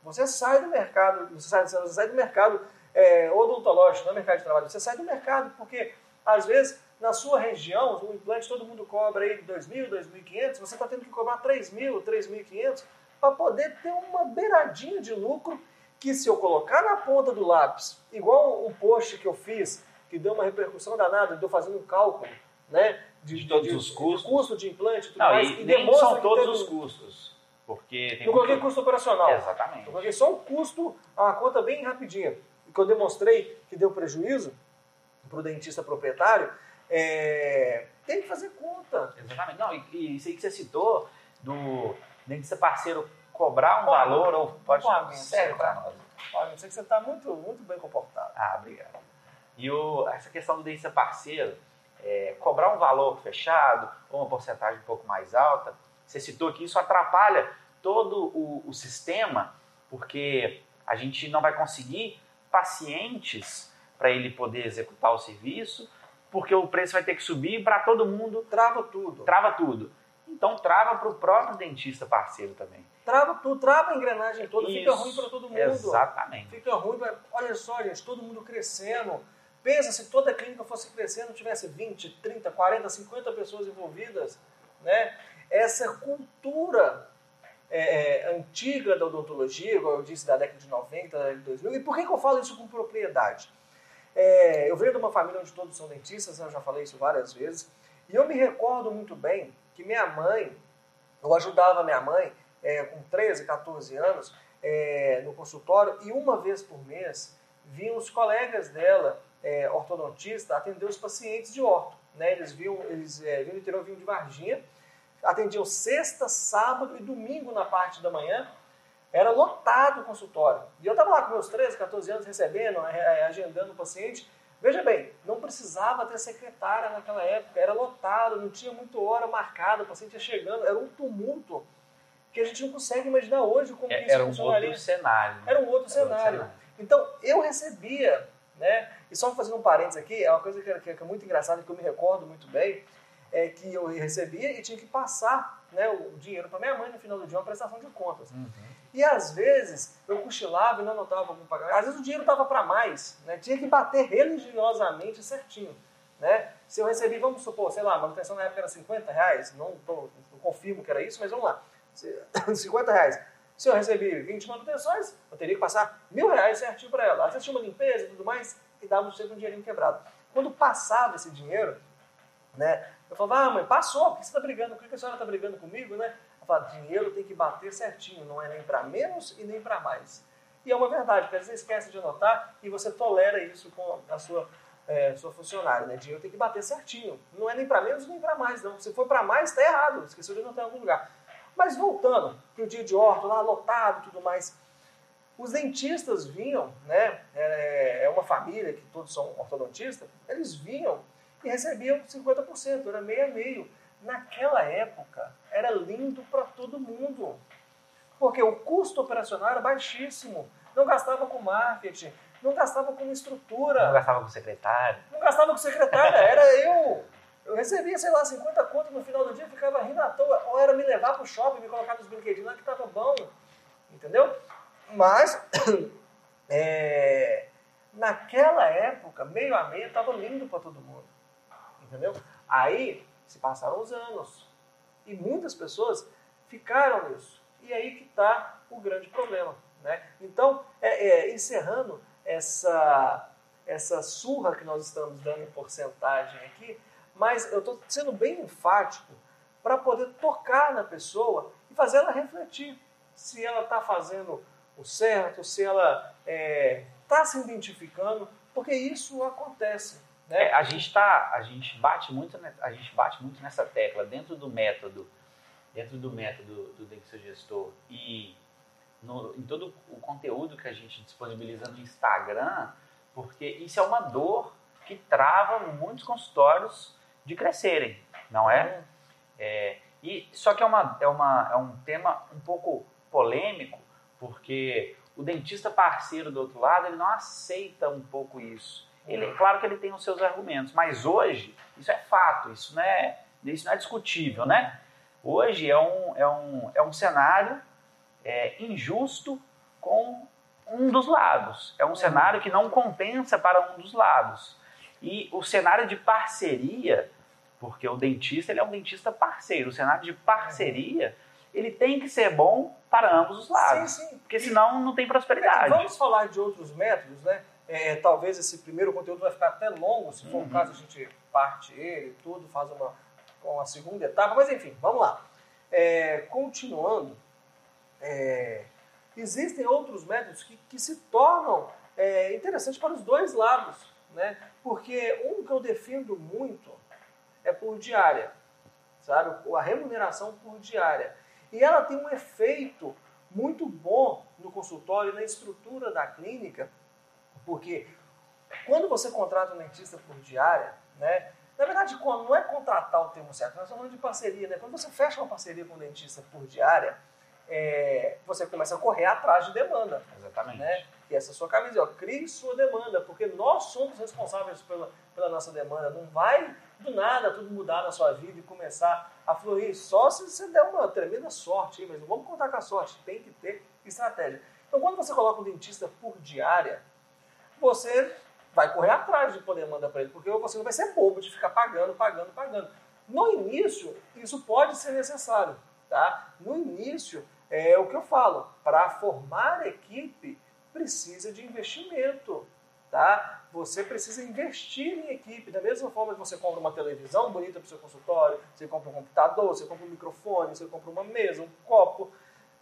Você sai do mercado, você sai, você sai do mercado é, odontológico, não é mercado de trabalho. Você sai do mercado porque, às vezes, na sua região, o implante todo mundo cobra aí 2.000, 2.500, você está tendo que cobrar 3.000, 3.500 para poder ter uma beiradinha de lucro que se eu colocar na ponta do lápis, igual um post que eu fiz, que deu uma repercussão danada, de eu fazendo um cálculo, né? De todos os custos. De custo de implante tudo Não, mais. e, e nem são todos teve os custos. Porque tem Eu coloquei muito- custo operacional. Exatamente. Eu coloquei só o custo, uma conta bem rapidinha. E que eu demonstrei que deu prejuízo para o dentista proprietário, é, tem que fazer conta. Exatamente. Não, e, e isso aí que você citou, do dentista parceiro cobrar um Pode. valor, ou pode Pode, chamar sério para nós. Eu sei que você está muito, muito bem comportado. Ah, obrigado. E o, essa questão do dentista parceiro, é, cobrar um valor fechado ou uma porcentagem um pouco mais alta, você citou que isso atrapalha todo o, o sistema, porque a gente não vai conseguir pacientes para ele poder executar o serviço, porque o preço vai ter que subir para todo mundo, Trava tudo. trava tudo. Então trava para o próprio dentista parceiro também. Trava tudo, trava a engrenagem toda, fica Isso. ruim para todo mundo. Exatamente. Fica ruim. pra- Olha só, gente, todo mundo crescendo. Pensa se toda clínica fosse crescendo, tivesse 20, 30, 40, 50 pessoas envolvidas. Né? Essa cultura é, é, antiga da odontologia, igual eu disse, da década de 90, de 2000. E por que, que eu falo isso com propriedade? É, eu venho de uma família onde todos são dentistas, né? eu já falei isso várias vezes. E eu me recordo muito bem que minha mãe, eu ajudava minha mãe é, com 13, 14 anos é, no consultório e uma vez por mês vinham os colegas dela, é, ortodontista, atender os pacientes de orto. Né? Eles vinham, eles é, vinham interior, vinham de Varginha, atendiam sexta, sábado e domingo na parte da manhã. Era lotado o consultório. E eu estava lá com meus 13, 14 anos recebendo, é, é, agendando o paciente. Veja bem, não precisava ter secretária naquela época, era lotado, não tinha muita hora marcada, o paciente ia chegando, era um tumulto que a gente não consegue imaginar hoje como é, isso era um outro cenário. Era um outro cenário. Era um cenário. Então, eu recebia, né? E só fazendo um parênteses aqui, é uma coisa que, que, que é muito engraçada, que eu me recordo muito bem, é que eu recebia e tinha que passar né, o dinheiro para minha mãe no final do dia, uma prestação de contas. Uhum. E às vezes eu cochilava e não anotava algum pagamento. Às vezes o dinheiro estava para mais, né? tinha que bater religiosamente certinho. Né? Se eu recebi, vamos supor, sei lá, a manutenção na época era 50 reais, não, tô, não confirmo que era isso, mas vamos lá, 50 reais. Se eu recebi 20 manutenções, eu teria que passar mil reais certinho para ela. Às vezes tinha uma limpeza e tudo mais, e dava sempre um dinheirinho quebrado. Quando passava esse dinheiro, né, eu falava, ah, mãe, passou, por que você está brigando? Por que a senhora está brigando comigo? Né? Eu falava, dinheiro tem que bater certinho, não é nem para menos e nem para mais. E é uma verdade, porque às vezes esquece de anotar e você tolera isso com a sua, é, sua funcionária. Né? Dinheiro tem que bater certinho. Não é nem para menos nem para mais, não. Se for para mais, está errado. Esqueceu de anotar em algum lugar. Mas voltando para o dia de orto, lá lotado e tudo mais, os dentistas vinham, né? É, é uma família que todos são ortodontistas, eles vinham e recebiam 50%, era meio a meio. Naquela época, era lindo para todo mundo. Porque o custo operacional era baixíssimo. Não gastava com marketing, não gastava com estrutura. Não gastava com secretário. Não gastava com secretária, era eu eu recebia, sei lá, 50 contas no final do dia, ficava rindo à toa. Ou era me levar para o shopping, me colocar nos brinquedinhos lá que estava bom. Entendeu? Mas, é, naquela época, meio a meio, estava lindo para todo mundo. Entendeu? Aí, se passaram os anos. E muitas pessoas ficaram nisso. E aí que está o grande problema. Né? Então, é, é, encerrando essa, essa surra que nós estamos dando em porcentagem aqui, mas eu estou sendo bem enfático para poder tocar na pessoa e fazer ela refletir se ela está fazendo o certo, se ela está é, tá se identificando, porque isso acontece. Né? É, a gente tá, a gente bate muito, a gente bate muito nessa tecla dentro do método, dentro do método do gestor e no, em todo o conteúdo que a gente disponibiliza no Instagram, porque isso é uma dor que trava muitos consultórios de crescerem, não é? é e só que é, uma, é, uma, é um tema um pouco polêmico, porque o dentista parceiro do outro lado ele não aceita um pouco isso. Ele, é claro que ele tem os seus argumentos, mas hoje isso é fato, isso não é, isso não é discutível, né? Hoje é um, é um, é um cenário é, injusto com um dos lados. É um cenário que não compensa para um dos lados. E o cenário de parceria porque o dentista ele é um dentista parceiro. O cenário de parceria ele tem que ser bom para ambos os lados. Sim, sim. Porque senão não tem prosperidade. Vamos falar de outros métodos, né? É, talvez esse primeiro conteúdo vai ficar até longo, se for uhum. o caso a gente parte ele, tudo, faz uma, uma segunda etapa, mas enfim, vamos lá. É, continuando, é, existem outros métodos que, que se tornam é, interessantes para os dois lados, né? Porque um que eu defendo muito é por diária, sabe? A remuneração por diária. E ela tem um efeito muito bom no consultório, na estrutura da clínica, porque quando você contrata um dentista por diária, né? Na verdade, não é contratar o termo certo, nós estamos falando de parceria, né? Quando você fecha uma parceria com um dentista por diária, é, você começa a correr atrás de demanda. Exatamente. Né? E essa é sua camisa, ó, crie sua demanda, porque nós somos responsáveis pela, pela nossa demanda. Não vai do nada tudo mudar na sua vida e começar a fluir. Só se você der uma tremenda sorte, mas não vamos contar com a sorte, tem que ter estratégia. Então, quando você coloca um dentista por diária, você vai correr atrás de poder mandar para ele, porque você não vai ser bobo de ficar pagando, pagando, pagando. No início, isso pode ser necessário. Tá? No início, é o que eu falo, para formar equipe precisa de investimento. Tá? Você precisa investir em equipe. Da mesma forma que você compra uma televisão bonita para o seu consultório, você compra um computador, você compra um microfone, você compra uma mesa, um copo.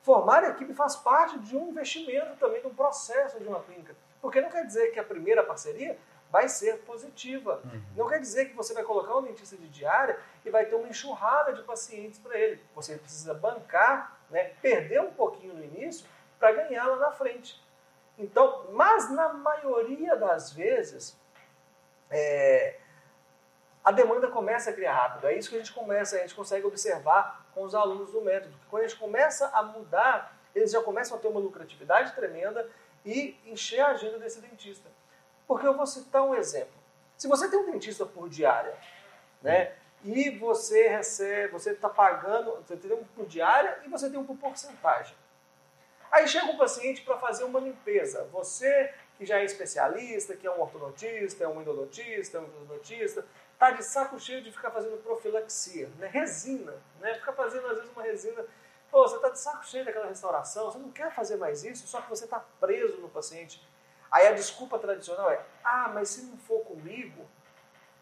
Formar equipe faz parte de um investimento também, de um processo de uma clínica. Porque não quer dizer que a primeira parceria vai ser positiva. Uhum. Não quer dizer que você vai colocar um dentista de diária e vai ter uma enxurrada de pacientes para ele. Você precisa bancar, né, perder um pouquinho no início para ganhar lá na frente. Então, mas na maioria das vezes, é, a demanda começa a criar rápido. É isso que a gente começa, a gente consegue observar com os alunos do método. Quando a gente começa a mudar, eles já começam a ter uma lucratividade tremenda e encher a agenda desse dentista. Porque eu vou citar um exemplo. Se você tem um dentista por diária, né? E você recebe, você está pagando, você tem um por diária e você tem um por porcentagem. Aí chega um paciente para fazer uma limpeza. Você que já é especialista, que é um ortodontista, é um endodontista, é um endodontista, está de saco cheio de ficar fazendo profilaxia, né? resina, né? ficar fazendo às vezes uma resina. Pô, você está de saco cheio daquela restauração, você não quer fazer mais isso, só que você está preso no paciente. Aí a desculpa tradicional é: ah, mas se não for comigo,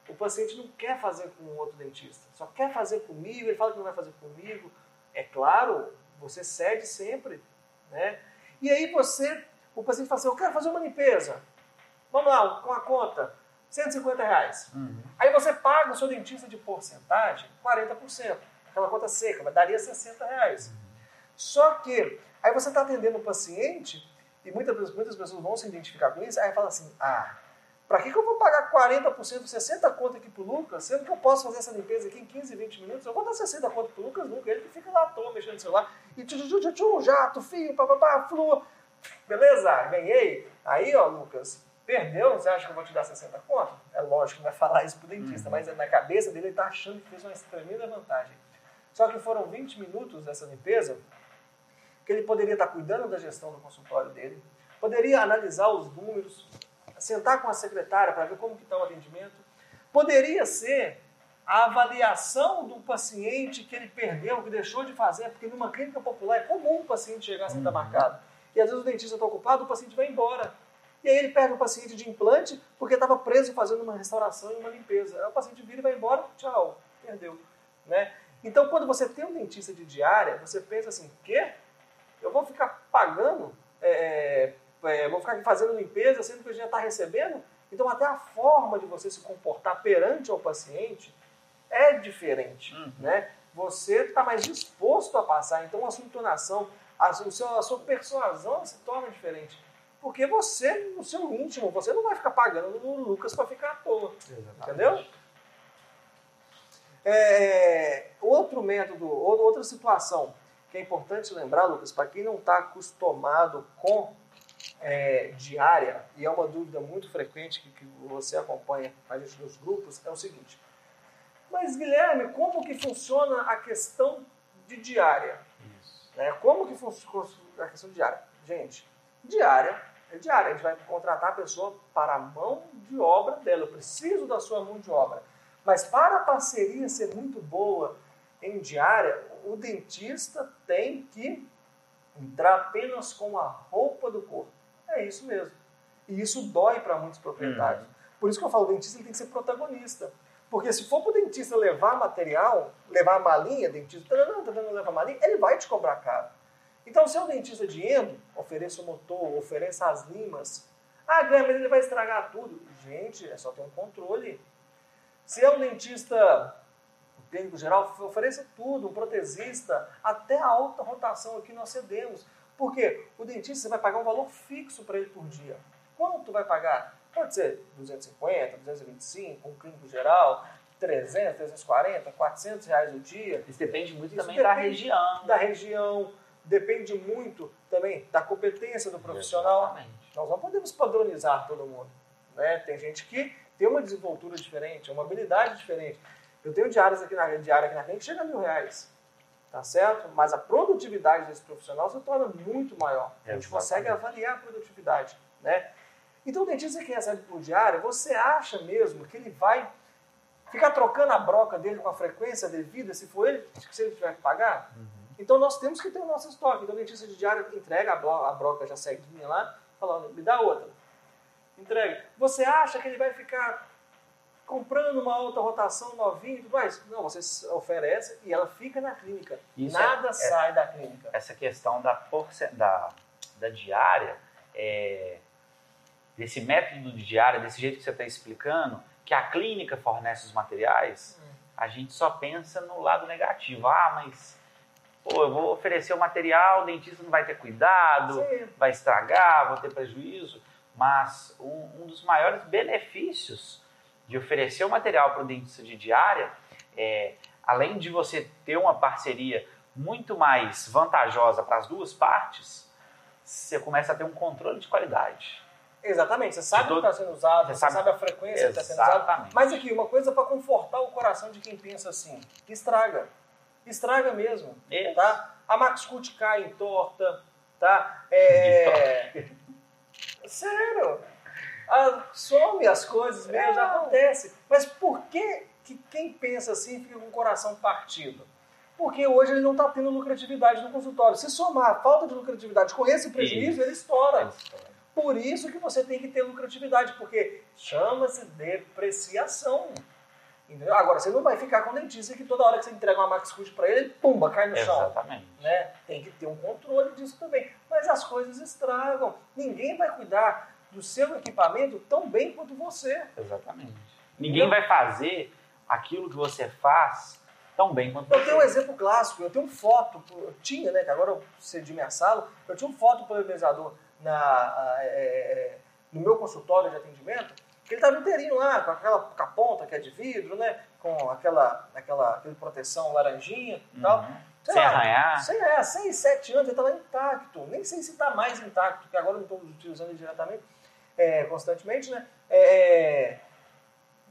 o paciente não quer fazer com outro dentista, só quer fazer comigo, ele fala que não vai fazer comigo. É claro, você cede sempre, né? E aí você, o paciente fala assim: eu quero fazer uma limpeza. Vamos lá, com a conta, 150 reais. Uhum. Aí você paga o seu dentista de porcentagem 40%, aquela conta seca, mas daria 60 reais. Só que aí você está atendendo o paciente e muitas, muitas pessoas vão se identificar com isso, aí fala assim, ah, para que, que eu vou pagar 40%, 60 conto aqui pro Lucas, sendo que eu posso fazer essa limpeza aqui em 15, 20 minutos? Eu vou dar 60 conto pro Lucas nunca, ele que fica lá à toa mexendo no celular, e tchu, tchu, tchu, tchu, jato, fio, papapá, flua. Beleza, ganhei. Aí, ó, Lucas, perdeu, você acha que eu vou te dar 60 conto? É lógico que não vai falar isso pro dentista, uhum. mas na cabeça dele ele tá achando que fez uma tremenda vantagem. Só que foram 20 minutos dessa limpeza que ele poderia estar cuidando da gestão do consultório dele, poderia analisar os números, sentar com a secretária para ver como que está o atendimento, poderia ser a avaliação do paciente que ele perdeu, que deixou de fazer, porque numa clínica popular é comum o paciente chegar sem estar uhum. marcado. E às vezes o dentista está ocupado, o paciente vai embora. E aí ele pega o paciente de implante porque estava preso fazendo uma restauração e uma limpeza. Aí o paciente vira e vai embora, tchau, perdeu. Né? Então, quando você tem um dentista de diária, você pensa assim, quê? Eu vou ficar pagando, é, é, é vou ficar fazendo limpeza, sendo que eu já está recebendo. Então, até a forma de você se comportar perante ao paciente é diferente. Uhum. Né? Você está mais disposto a passar, então a sua entonação, a, seu, a sua persuasão se torna diferente. Porque você, no seu íntimo, você não vai ficar pagando no Lucas para ficar à toa. Exatamente. Entendeu? É, outro método, outra situação que é importante lembrar, Lucas, para quem não está acostumado com é, diária, e é uma dúvida muito frequente que, que você acompanha a gente nos grupos, é o seguinte. Mas, Guilherme, como que funciona a questão de diária? Isso. Né? Como que funciona a questão de diária? Gente, diária é diária. A gente vai contratar a pessoa para a mão de obra dela. Eu preciso da sua mão de obra. Mas para a parceria ser muito boa em diária, o dentista tem que entrar apenas com a roupa do corpo. É isso mesmo. E isso dói para muitos proprietários. Uhum. Por isso que eu falo, o dentista tem que ser protagonista. Porque se for para o dentista levar material, levar malinha, dentista, não, tá dando levar malinha, ele vai te cobrar caro. Então, se é um dentista de endo, ofereça o motor, ofereça as limas. Ah, Guilherme, ele vai estragar tudo. Gente, é só ter um controle. Se é um dentista clínico geral ofereça tudo, um protesista, até a alta rotação aqui nós cedemos. Porque o dentista vai pagar um valor fixo para ele por dia. Quanto vai pagar? Pode ser 250, 225, um clínico geral, 300, 340, 400 reais o dia. Isso depende muito Isso também depende da região. Da região, depende muito também da competência do profissional. Exatamente. Nós não podemos padronizar todo mundo. Né? Tem gente que tem uma desenvoltura diferente, uma habilidade diferente. Eu tenho diárias aqui na diária aqui na frente que chega a mil reais. Tá certo? Mas a produtividade desse profissional se torna muito maior. A gente consegue avaliar a produtividade. Né? Então, o dentista que recebe por diária, você acha mesmo que ele vai ficar trocando a broca dele com a frequência devida, se for ele, se ele tiver que pagar? Uhum. Então, nós temos que ter o nosso estoque. Então, o dentista de diária entrega a broca já ceguinha lá, fala, me dá outra. entregue. Você acha que ele vai ficar comprando uma alta rotação novinha e tudo mais? Não, você oferece e ela fica na clínica. Isso Nada é- sai da clínica. essa questão da, porce- da, da diária, é, desse método de diária, desse jeito que você está explicando, que a clínica fornece os materiais, Hum. a gente só pensa no lado negativo. Ah, mas pô, eu vou oferecer o material, o dentista não vai ter cuidado, Sim. vai estragar, vou ter prejuízo. Mas um, um dos maiores benefícios de oferecer o material para o dentista de diária é, além de você ter uma parceria muito mais vantajosa para as duas partes, você começa a ter um controle de qualidade. Exatamente, você sabe o que está sendo usado, você você, sabe- sabe, a frequência que está sendo usado. Mas aqui, uma coisa para confortar o coração de quem pensa assim: estraga. Estraga mesmo. Isso. Tá? A Max Cut cai em torta, tá? É... Sério. Ah, some as coisas mesmo, É. acontece. Mas por que, que quem pensa assim fica com o coração partido? Porque hoje ele não está tendo lucratividade no consultório. Se somar a falta de lucratividade com esse prejuízo, ele estoura. Por isso que você tem que ter lucratividade, porque chama-se depreciação. Entendeu? Agora, você não vai ficar com o dentista que toda hora que você entrega uma Max Cut para ele, ele pumba, cai no chão. Exatamente. Né? Tem que ter um controle disso também. Mas as coisas estragam. Ninguém vai cuidar do seu equipamento tão bem quanto você. Exatamente. Ninguém vai fazer aquilo que você faz tão bem quanto Eu você. tenho um exemplo clássico, eu tenho foto, eu tinha, né, que agora eu cedi minha sala, eu tinha um foto polemizador na, ah, é, é, no meu consultório de atendimento, que ele estava inteirinho lá, com aquela com a ponta que é de vidro, né, com aquela, aquela, aquela proteção laranjinha e tal. Uhum. Sei Sem lá, arranhar. Sei, é, 6, 7 anos, ele estava intacto. Nem sei se está mais intacto, porque agora eu não estou utilizando ele diretamente, é, constantemente, né? É,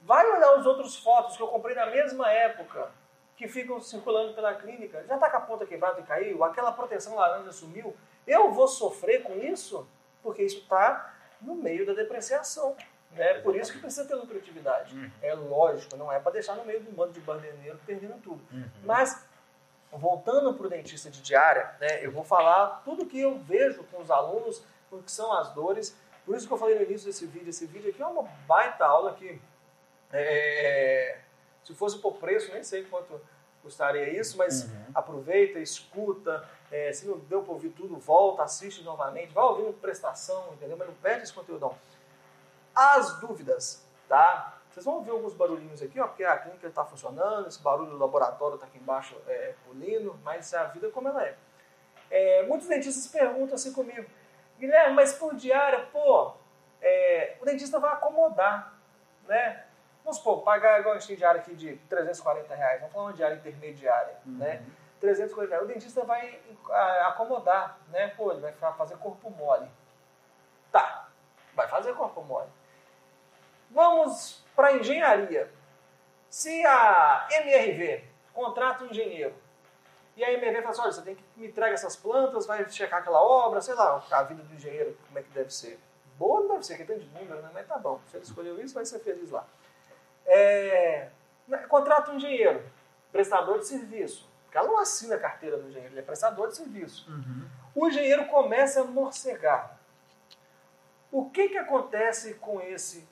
vai olhar os outros fotos que eu comprei na mesma época, que ficam circulando pela clínica. Já está com a ponta quebrada e caiu, aquela proteção laranja sumiu. Eu vou sofrer com isso? Porque isso está no meio da depreciação. Né? Por isso que precisa ter lucratividade. Uhum. É lógico, não é para deixar no meio de um bando de bandeneiro perdendo tudo. Uhum. Mas, voltando para o dentista de diária, né, eu vou falar tudo que eu vejo com os alunos, o que são as dores. Por isso que eu falei no início desse vídeo. Esse vídeo aqui é uma baita aula que, é, se fosse por preço, nem sei quanto custaria isso, mas Uhum. aproveita, escuta. é, se não deu para ouvir tudo, volta, assiste novamente. Vai ouvindo prestação, entendeu? Mas não perde esse conteúdo, não. As dúvidas, tá? Vocês vão ver alguns barulhinhos aqui, ó, porque a clínica está funcionando, esse barulho do laboratório está aqui embaixo é, pulindo, mas a vida é como ela é. É, Muitos dentistas perguntam assim comigo, Guilherme, mas por diária, pô, é, o dentista vai acomodar, né? Vamos supor, pagar igual a gente tem diária aqui de 340 reais, vamos falar uma diária intermediária, né? 340 reais. O dentista vai acomodar, né? Pô, ele vai fa- fazer corpo mole. Tá, vai fazer corpo mole. Vamos para engenharia. Se a MRV contrata um engenheiro e a MRV fala assim, olha, você tem que me entregar essas plantas, vai checar aquela obra, sei lá, a vida do engenheiro, como é que deve ser. Boa não deve ser, que tem de número, né? Mas tá bom. Se ele escolheu isso, vai ser feliz lá. É, né, contrata um engenheiro, prestador de serviço. Porque ela não assina a carteira do engenheiro, ele é prestador de serviço. Uhum. O engenheiro começa a morcegar. O que, que acontece com esse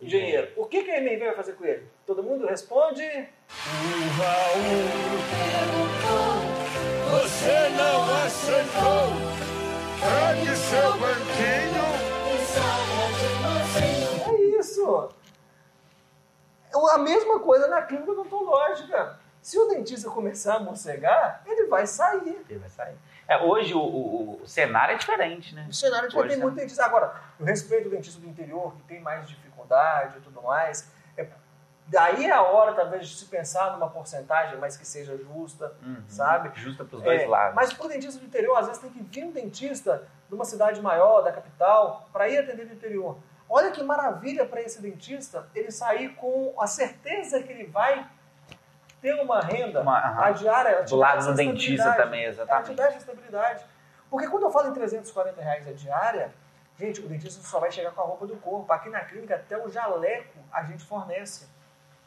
engenheiro? O que, que a MRV vai fazer com ele? Todo mundo responde. O Raul perguntou, você não aceitou. Pegue seu banquinho. É isso. É A mesma coisa na clínica odontológica. Se o dentista começar a morcegar, ele vai sair. Ele vai sair. É, hoje o, o- o cenário é diferente, né? O cenário de Hoje tem tá. muito dentista. Agora, eu respeito o dentista do interior, que tem mais dificuldade e tudo mais. É, daí é a hora, talvez, de se pensar numa porcentagem, mas que seja justa, Uhum. sabe? Justa para os dois É, lados. Mas para o dentista do interior, às vezes tem que vir um dentista de uma cidade maior, da capital, para ir atender no interior. Olha que maravilha para esse dentista ele sair com a certeza que ele vai ter uma renda Uma- a diária. Do lado do dentista também, te exatamente. dá essa estabilidade. Porque quando eu falo em 340 reais a diária, gente, o dentista só vai chegar com a roupa do corpo. Aqui na clínica, até o jaleco a gente fornece.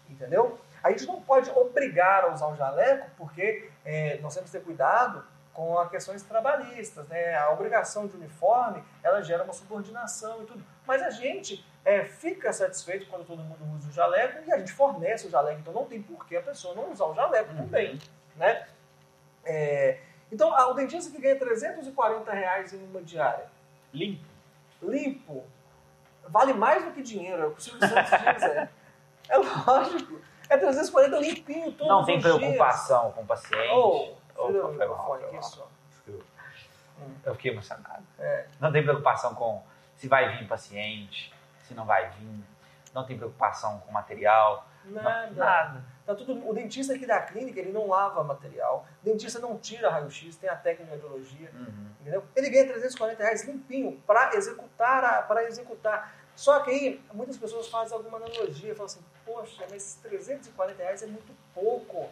Entendeu? A gente não pode obrigar a usar o jaleco, porque é, nós temos que ter cuidado com as questões trabalhistas, né? A obrigação de uniforme, ela gera uma subordinação e tudo. Mas a gente é, fica satisfeito quando todo mundo usa o jaleco e a gente fornece o jaleco. Então não tem por que a pessoa não usar o jaleco Uhum. também, né? É, então, o dentista que ganha 340 reais em uma diária, Limpo. Limpo, vale mais do que dinheiro, é o que o Silvio Santos diz, é. É lógico. É 340 limpinho todos Não tem os dias. preocupação com o paciente. Oh, Opa, foi mal, foi mal. Eu fiquei emocionado. É. Não tem preocupação com se vai vir paciente, se não vai vir. Não tem preocupação com material. não- Nada. Tá tudo, o dentista aqui da clínica, ele não lava material. O dentista não tira raio-x, tem a técnica de radiologia. Uhum. Entendeu? Ele ganha 340 reais limpinho para executar, para executar. Só que aí muitas pessoas fazem alguma analogia, falam assim, poxa, mas 340 reais é muito pouco,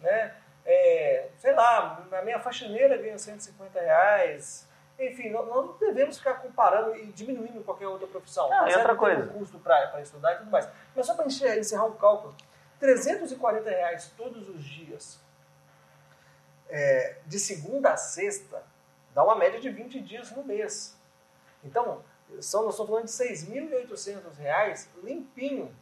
né? É, sei lá, a minha faxineira ganha 150 reais. Enfim, nós não devemos ficar comparando e diminuindo qualquer outra profissão. Tá e certo outra coisa. um custo para estudar e tudo mais. Mas só para encerrar um cálculo, 340 reais todos os dias, é, de segunda a sexta, dá uma média de 20 dias no mês. Então, são, nós estamos falando de 6.800 reais limpinho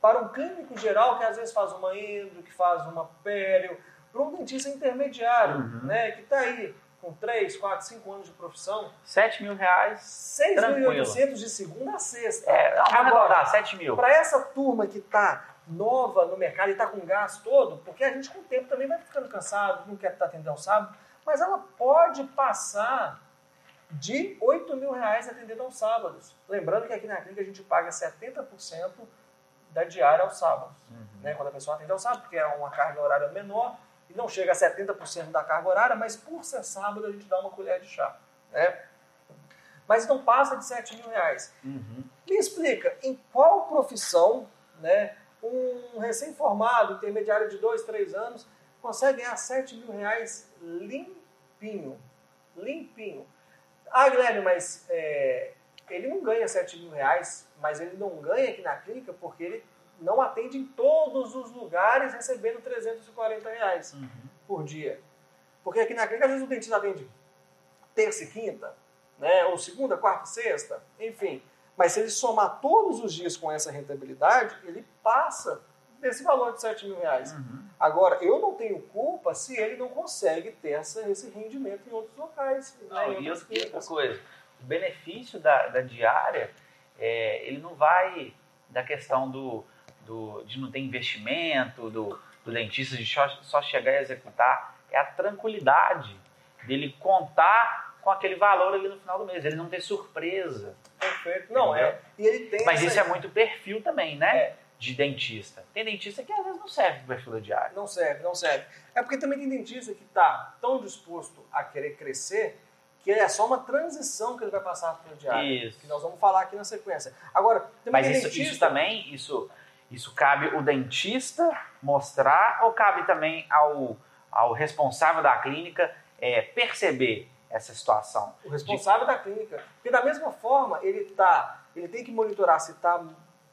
para um clínico geral que às vezes faz uma endo, que faz uma pério, para um dentista intermediário, Uhum. né, que está aí com 3, 4, 5 anos de profissão, 7 mil reais. 6.800 de segunda a sexta. É, Agora, arredondar, 7 mil. para essa turma que está nova no mercado e está com gás todo, porque a gente com o tempo também vai ficando cansado, não quer estar atendendo ao sábado, mas ela pode passar de 8 mil reais atendendo aos sábados. Lembrando que aqui na clínica a gente paga 70% da diária aos sábados, Uhum. né, quando a pessoa atende ao sábado, porque é uma carga horária menor e não chega a 70% da carga horária, mas por ser sábado a gente dá uma colher de chá. Né? Mas então passa de 7 mil reais. Uhum. Me explica, em qual profissão né, um recém-formado, intermediário de 2, 3 anos, consegue ganhar 7 mil reais limpinho? Limpinho. Ah, Guilherme, mas é, ele não ganha 7 mil reais, mas ele não ganha aqui na clínica porque ele não atende em todos os lugares recebendo 340 reais Uhum. por dia. Porque aqui na clínica, às vezes o dentista atende terça e quinta, né? ou segunda, quarta e sexta, enfim. Mas se ele somar todos os dias com essa rentabilidade, ele passa desse valor de 7 mil reais. Uhum. Agora, eu não tenho culpa se ele não consegue ter essa, esse rendimento em outros locais. né? Não, em e outra coisa, o benefício da, da diária, é, ele não vai da questão do, do, de não ter investimento, do, do dentista de só, só chegar e executar, é a tranquilidade dele contar com aquele valor ali no final do mês, ele não ter surpresa. Perfeito. Não, é. E ele tem Mas isso é muito perfil também, né? É. De dentista. Tem dentista que às vezes não serve pro perfil da diária. Não serve, não serve. É porque também tem dentista que está tão disposto a querer crescer que é só uma transição que ele vai passar para o diário. Isso. Que nós vamos falar aqui na sequência. Agora, Mas tem isso, dentista... isso também, isso, isso cabe o dentista mostrar ou cabe também ao, ao responsável da clínica é, perceber essa situação? O responsável da clínica. Porque da mesma forma, ele tá, ele tem que monitorar se está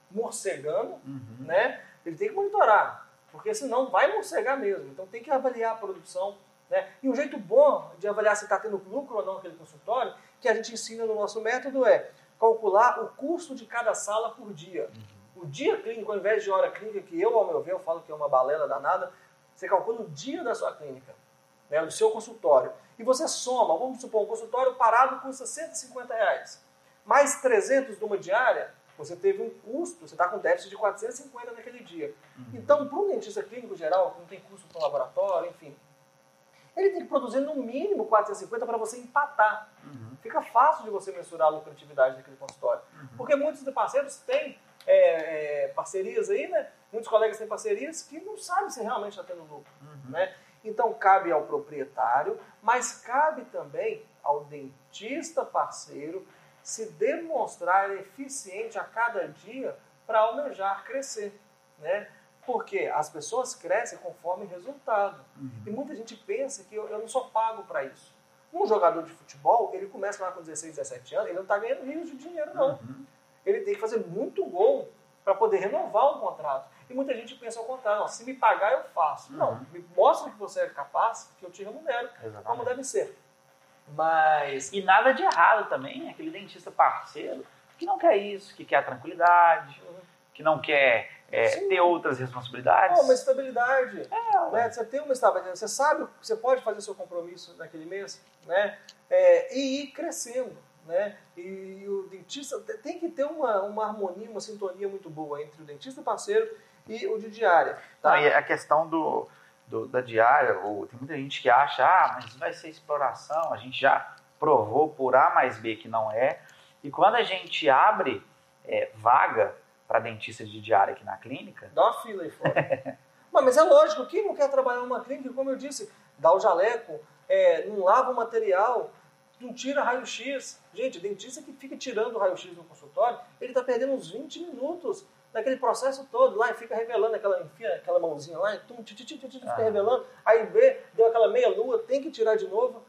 morcegando, Uhum. né? Ele tem que monitorar, porque senão vai morcegar mesmo. Então tem que avaliar a produção, né? E um jeito bom de avaliar se está tendo lucro ou não aquele consultório, que a gente ensina no nosso método é calcular o custo de cada sala por dia. O dia clínico, ao invés de hora clínica, que eu, ao meu ver, eu falo que é uma balela danada, você calcula o dia da sua clínica, né, do seu consultório. E você soma, vamos supor, um consultório parado custa 150 reais. Mais 300 de uma diária, você teve um custo, você está com déficit de 450 naquele dia. Então, para um dentista clínico geral, que não tem custo para laboratório, enfim, ele tem que produzir no mínimo 450 para você empatar. Uhum. Fica fácil de você mensurar a lucratividade daquele consultório. Porque muitos de parceiros têm é, é, parcerias aí, né? Muitos colegas têm parcerias que não sabem se realmente está tendo lucro. Uhum. Né? Então cabe ao proprietário, mas cabe também ao dentista parceiro se demonstrar eficiente a cada dia para almejar crescer. Né? Porque as pessoas crescem conforme resultado. Uhum. E muita gente pensa que eu, eu não sou pago para isso. Um jogador de futebol, ele começa lá com 16, 17 anos, ele não está ganhando rios de dinheiro, não. Uhum. Ele tem que fazer muito gol para poder renovar o contrato. E muita gente pensa ao contrário, se me pagar eu faço. Não, Uhum. me mostra que você é capaz, que eu te remunero, como Exatamente. deve ser. Mas E nada de errado também, aquele dentista parceiro que não quer isso, que quer a tranquilidade, que não quer é, ter outras responsabilidades. Uma estabilidade. É, né? Você tem uma estabilidade, você sabe que você pode fazer seu compromisso naquele mês, né? É, e ir crescendo, né? E o dentista tem que ter uma, uma harmonia, uma sintonia muito boa entre o dentista parceiro e o de diária. Tá? Não, e a questão do, do- da diária, tem muita gente que acha, ah, mas vai ser exploração, a gente já provou por A mais B que não é. E quando a gente abre é, vaga para dentista de diária aqui na clínica, Dá uma fila aí fora. mas, é lógico, quem não quer trabalhar numa clínica, como eu disse, dá o jaleco, é, não lava o material, não tira raio-x. Gente, dentista que fica tirando o raio-x no consultório, ele está perdendo uns 20 minutos naquele processo todo lá e fica revelando aquela, enfia aquela mãozinha lá, e tum, ti, ti, ti, ti, ti, fica Ah. revelando, aí vê, deu aquela meia lua, tem que tirar de novo.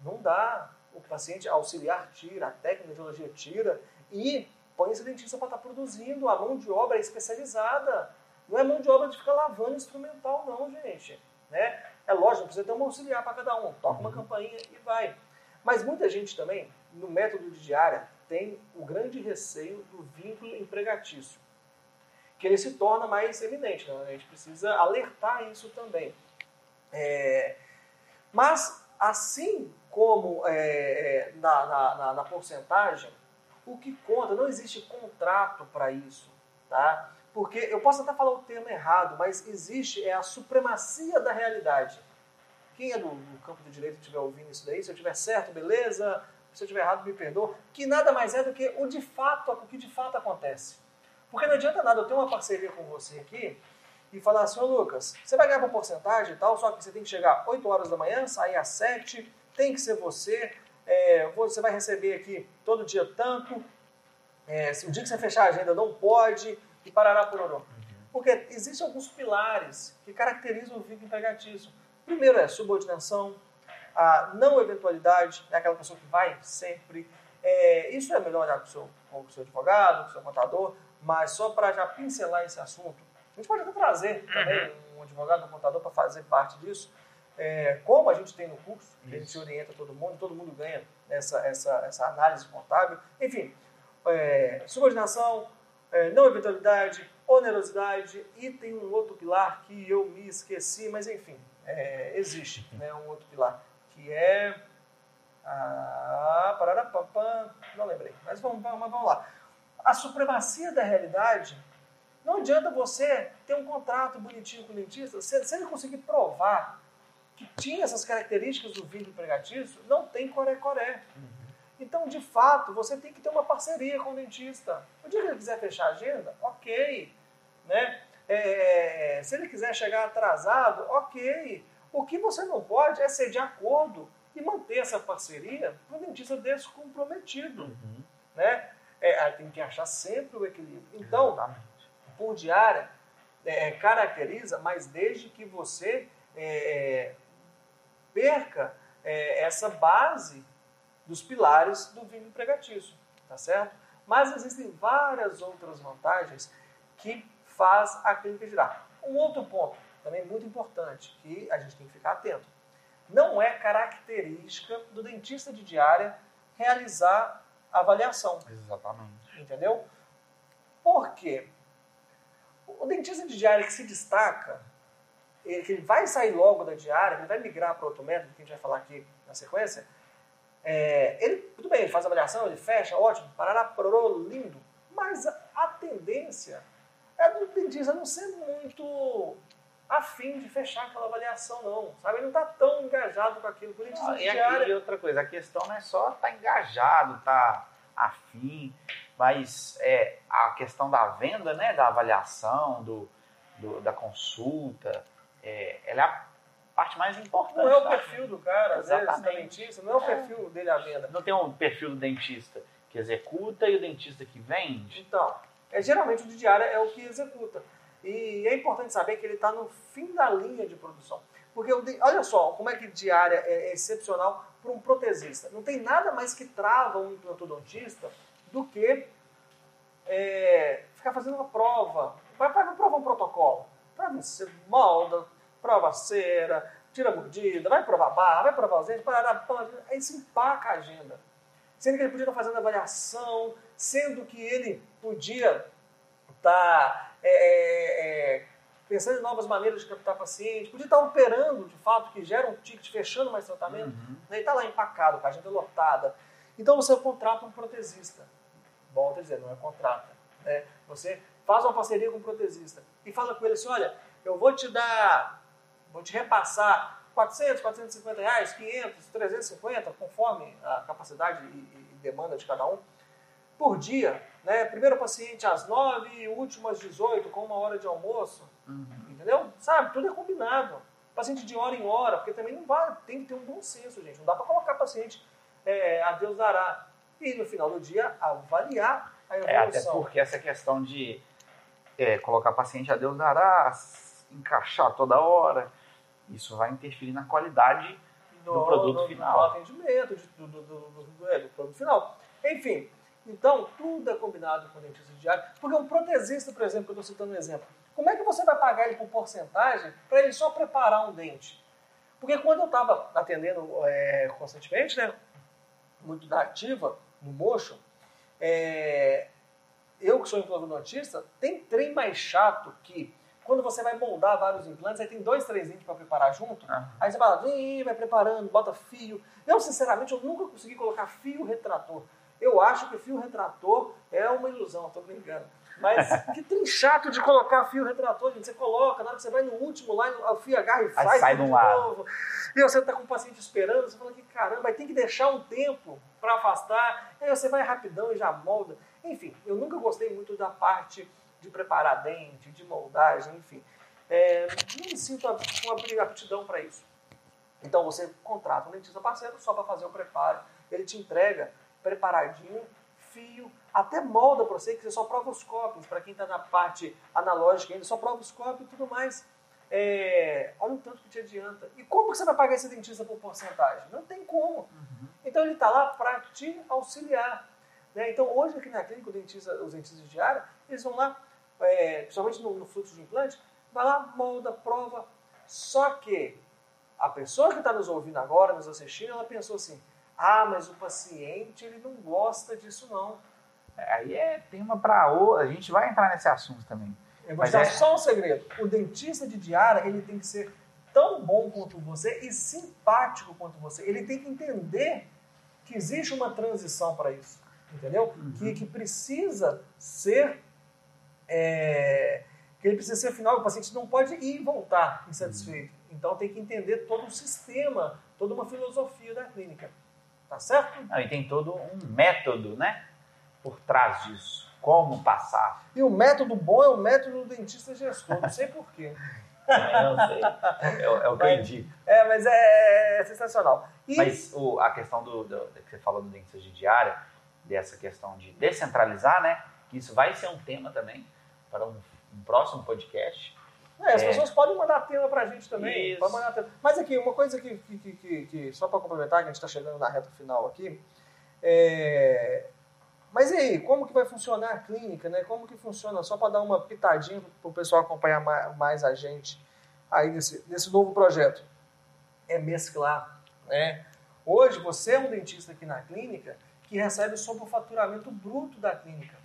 Não dá. O paciente auxiliar tira, a técnica de radiologia tira e põe esse dentista para estar produzindo. A mão de obra é especializada. Não é mão de obra de ficar lavando instrumental, não, gente. Né? É lógico, precisa ter um auxiliar para cada um. Toca uma campainha e vai. Mas muita gente também, no método de diária, tem o grande receio do vínculo empregatício. Que ele se torna mais eminente. Né? A gente precisa alertar isso também. É, mas, assim como é, é, na, na, na- na porcentagem, o que conta, não existe contrato para isso. Tá? Porque eu posso até falar o termo errado, mas existe é a supremacia da realidade. Quem é do, do campo do direito estiver ouvindo isso daí, se eu estiver certo, beleza. Se eu estiver errado, me perdoa. Que nada mais é do que o de fato, o que de fato acontece. Porque não adianta nada eu ter uma parceria com você aqui e falar assim, ô Lucas, você vai ganhar uma porcentagem e tal, só que você tem que chegar 8 horas da manhã, sair às 7, tem que ser você, é, você vai receber aqui todo dia tanto, é, se o dia que você fechar a agenda não pode, e parará por orô. Porque existem alguns pilares que caracterizam o vínculo empregatício. Primeiro é subordinação, a não eventualidade, é aquela pessoa que vai sempre. É, isso é melhor olhar com o seu, com o seu advogado, com o seu contador, mas só para já pincelar esse assunto, a gente pode até trazer também um advogado, um contador para fazer parte disso. É, como a gente tem no curso, a gente orienta todo mundo, todo mundo ganha essa, essa, essa análise contábil. Enfim, é, subordinação, é, não eventualidade, onerosidade e tem um outro pilar que eu me esqueci, mas enfim, é, existe né, um outro pilar que é. Ah, pararapapam, não lembrei, mas vamos, vamos, vamos lá. A supremacia da realidade, não adianta você ter um contrato bonitinho com o dentista, se, se ele conseguir provar que tinha essas características do vínculo empregatício, não tem coré-coré. Então, de fato, você tem que ter uma parceria com o dentista. O dia que ele quiser fechar a agenda, ok. Né? É, se ele quiser chegar atrasado, ok. O que você não pode é ser de acordo e manter essa parceria para o dentista descomprometido. Né? É, tem que achar sempre o equilíbrio. Então, Exatamente. por diária é, caracteriza, mas desde que você é, perca é, essa base dos pilares do vínculo empregatício, tá certo? Mas existem várias outras vantagens que faz a clínica girar. Um outro ponto, também muito importante, que a gente tem que ficar atento. Não é característica do dentista de diária realizar avaliação. Exatamente. Entendeu? Por quê? O dentista de diária que se destaca, ele, que ele vai sair logo da diária, que ele vai migrar para outro método, que a gente vai falar aqui na sequência, é, ele, tudo bem, ele faz avaliação, ele fecha, ótimo, parará, pororô, lindo, mas a, a tendência é do dentista não ser muito afim de fechar aquela avaliação, não, sabe? Ele não está tão engajado com aquilo. Por dentista Ah, E, diária, e outra coisa, a questão não é só estar engajado, estar afim, mas é a questão da venda, né, da avaliação, do, do- da consulta, é, ela é a parte mais importante. não é o tá? perfil do cara, às vezes, Exatamente. dentista, não é o perfil dele à venda. Não tem um perfil do dentista que executa e o dentista que vende? Então, é, geralmente o de diária é o que executa. E é importante saber que ele está no fim da linha de produção. Porque, olha só, como é que diária é, é excepcional para um protesista. Não tem nada mais que trava um implantodonista do que é, ficar fazendo uma prova. Vai, vai provar prova um protocolo. Prova você molda, prova cera, tira a mordida, vai provar barra, vai provar os dentes, parará, aí se empaca a agenda. Sendo que ele podia estar fazendo avaliação, sendo que ele podia estar é, é, é, pensando em novas maneiras de captar paciente, podia estar operando, de fato, que gera um ticket, fechando mais tratamento, uhum. né, e está lá empacado, com a agenda lotada. Então você contrata um protesista. Volta a dizer, não é contrata. Né? Você faz uma parceria com um protesista e fala com ele assim, olha, eu vou te dar, vou te repassar 400, 450 reais, 500, 350, conforme a capacidade e, demanda de cada um, por dia. Né? Primeiro paciente às 9, último às 18, com uma hora de almoço. Uhum. Entendeu? Sabe? Tudo é combinado. Paciente de hora em hora, porque também não vai, tem que ter um bom senso, gente. Não dá para colocar paciente é, a Deus dará. E no final do dia, avaliar a evolução. É, até porque essa questão de é, colocar paciente a Deus dará, encaixar toda hora, isso vai interferir na qualidade do, do produto final. Do atendimento, do, do, do, é, do produto final. Enfim, então tudo é combinado com o dentista diário. Porque um protesista, por exemplo, que eu estou citando um exemplo, como é que você vai pagar ele por porcentagem para ele só preparar um dente? Porque quando eu estava atendendo é, constantemente, né, muito da ativa, no mocho, é, eu que sou implantodontista, tem trem mais chato que quando você vai moldar vários implantes, aí tem dois, três dentes para preparar junto, uhum. aí você fala, vai preparando, bota fio. Eu, sinceramente, eu nunca consegui colocar fio retrator. Eu acho que fio retrator é uma ilusão, estou brincando. Mas que tem chato de colocar fio retrator, gente. Você coloca, na hora que você vai no último lá, o fio agarra e faz sai de um novo. E você está com o paciente esperando, você fala que caramba, aí tem que deixar um tempo para afastar. Aí você vai rapidão e já molda. Enfim, eu nunca gostei muito da parte de preparar dente, de moldagem, enfim. É, não me sinto com aptidão para isso. Então você contrata um dentista parceiro só para fazer o preparo. Ele te entrega preparadinho, fio, até molda para você, que você só prova os cópios. Para quem está na parte analógica ainda, só prova os cópios e tudo mais. É, olha o tanto que te adianta. E como você vai pagar esse dentista por porcentagem? Não tem como. Uhum. Então ele está lá para te auxiliar. Né? Então hoje aqui na clínica, dentista, os dentistas de área, eles vão lá, é, principalmente no, no fluxo de implante, vai lá, molda, prova. Só que a pessoa que está nos ouvindo agora, nos assistindo, ela pensou assim, ah, mas o paciente ele não gosta disso não. Aí é tema para outra, a gente vai entrar nesse assunto também. Eu vou te dar é... só um segredo. O dentista de diária, ele tem que ser tão bom quanto você e simpático quanto você. Ele tem que entender que existe uma transição para isso, entendeu? Uhum. Que, que precisa ser é, que ele precisa ser final, o paciente não pode ir e voltar insatisfeito. Uhum. Então tem que entender todo o sistema, toda uma filosofia da clínica. Tá certo? e tem todo um método, né? Por trás disso. Como passar. E o método bom é o método do dentista gestor. Não sei porquê. Eu não sei. É, é o que eu indico. É, mas é, é sensacional. E... Mas o, a questão do, do, que você falou do dentista de diária, dessa questão de descentralizar, né? Que isso vai ser um tema também para um, um próximo podcast. É, as é. pessoas podem mandar tema pra gente também. Pode mandar tema. Mas aqui, uma coisa que, que, que, que só para complementar, que a gente está chegando na reta final aqui, é... Mas e aí, como que vai funcionar a clínica, né? Como que funciona? Só para dar uma pitadinha para o pessoal acompanhar mais a gente aí nesse, nesse novo projeto. É mesclar, né? Hoje, você é um dentista aqui na clínica que recebe sobre o faturamento bruto da clínica.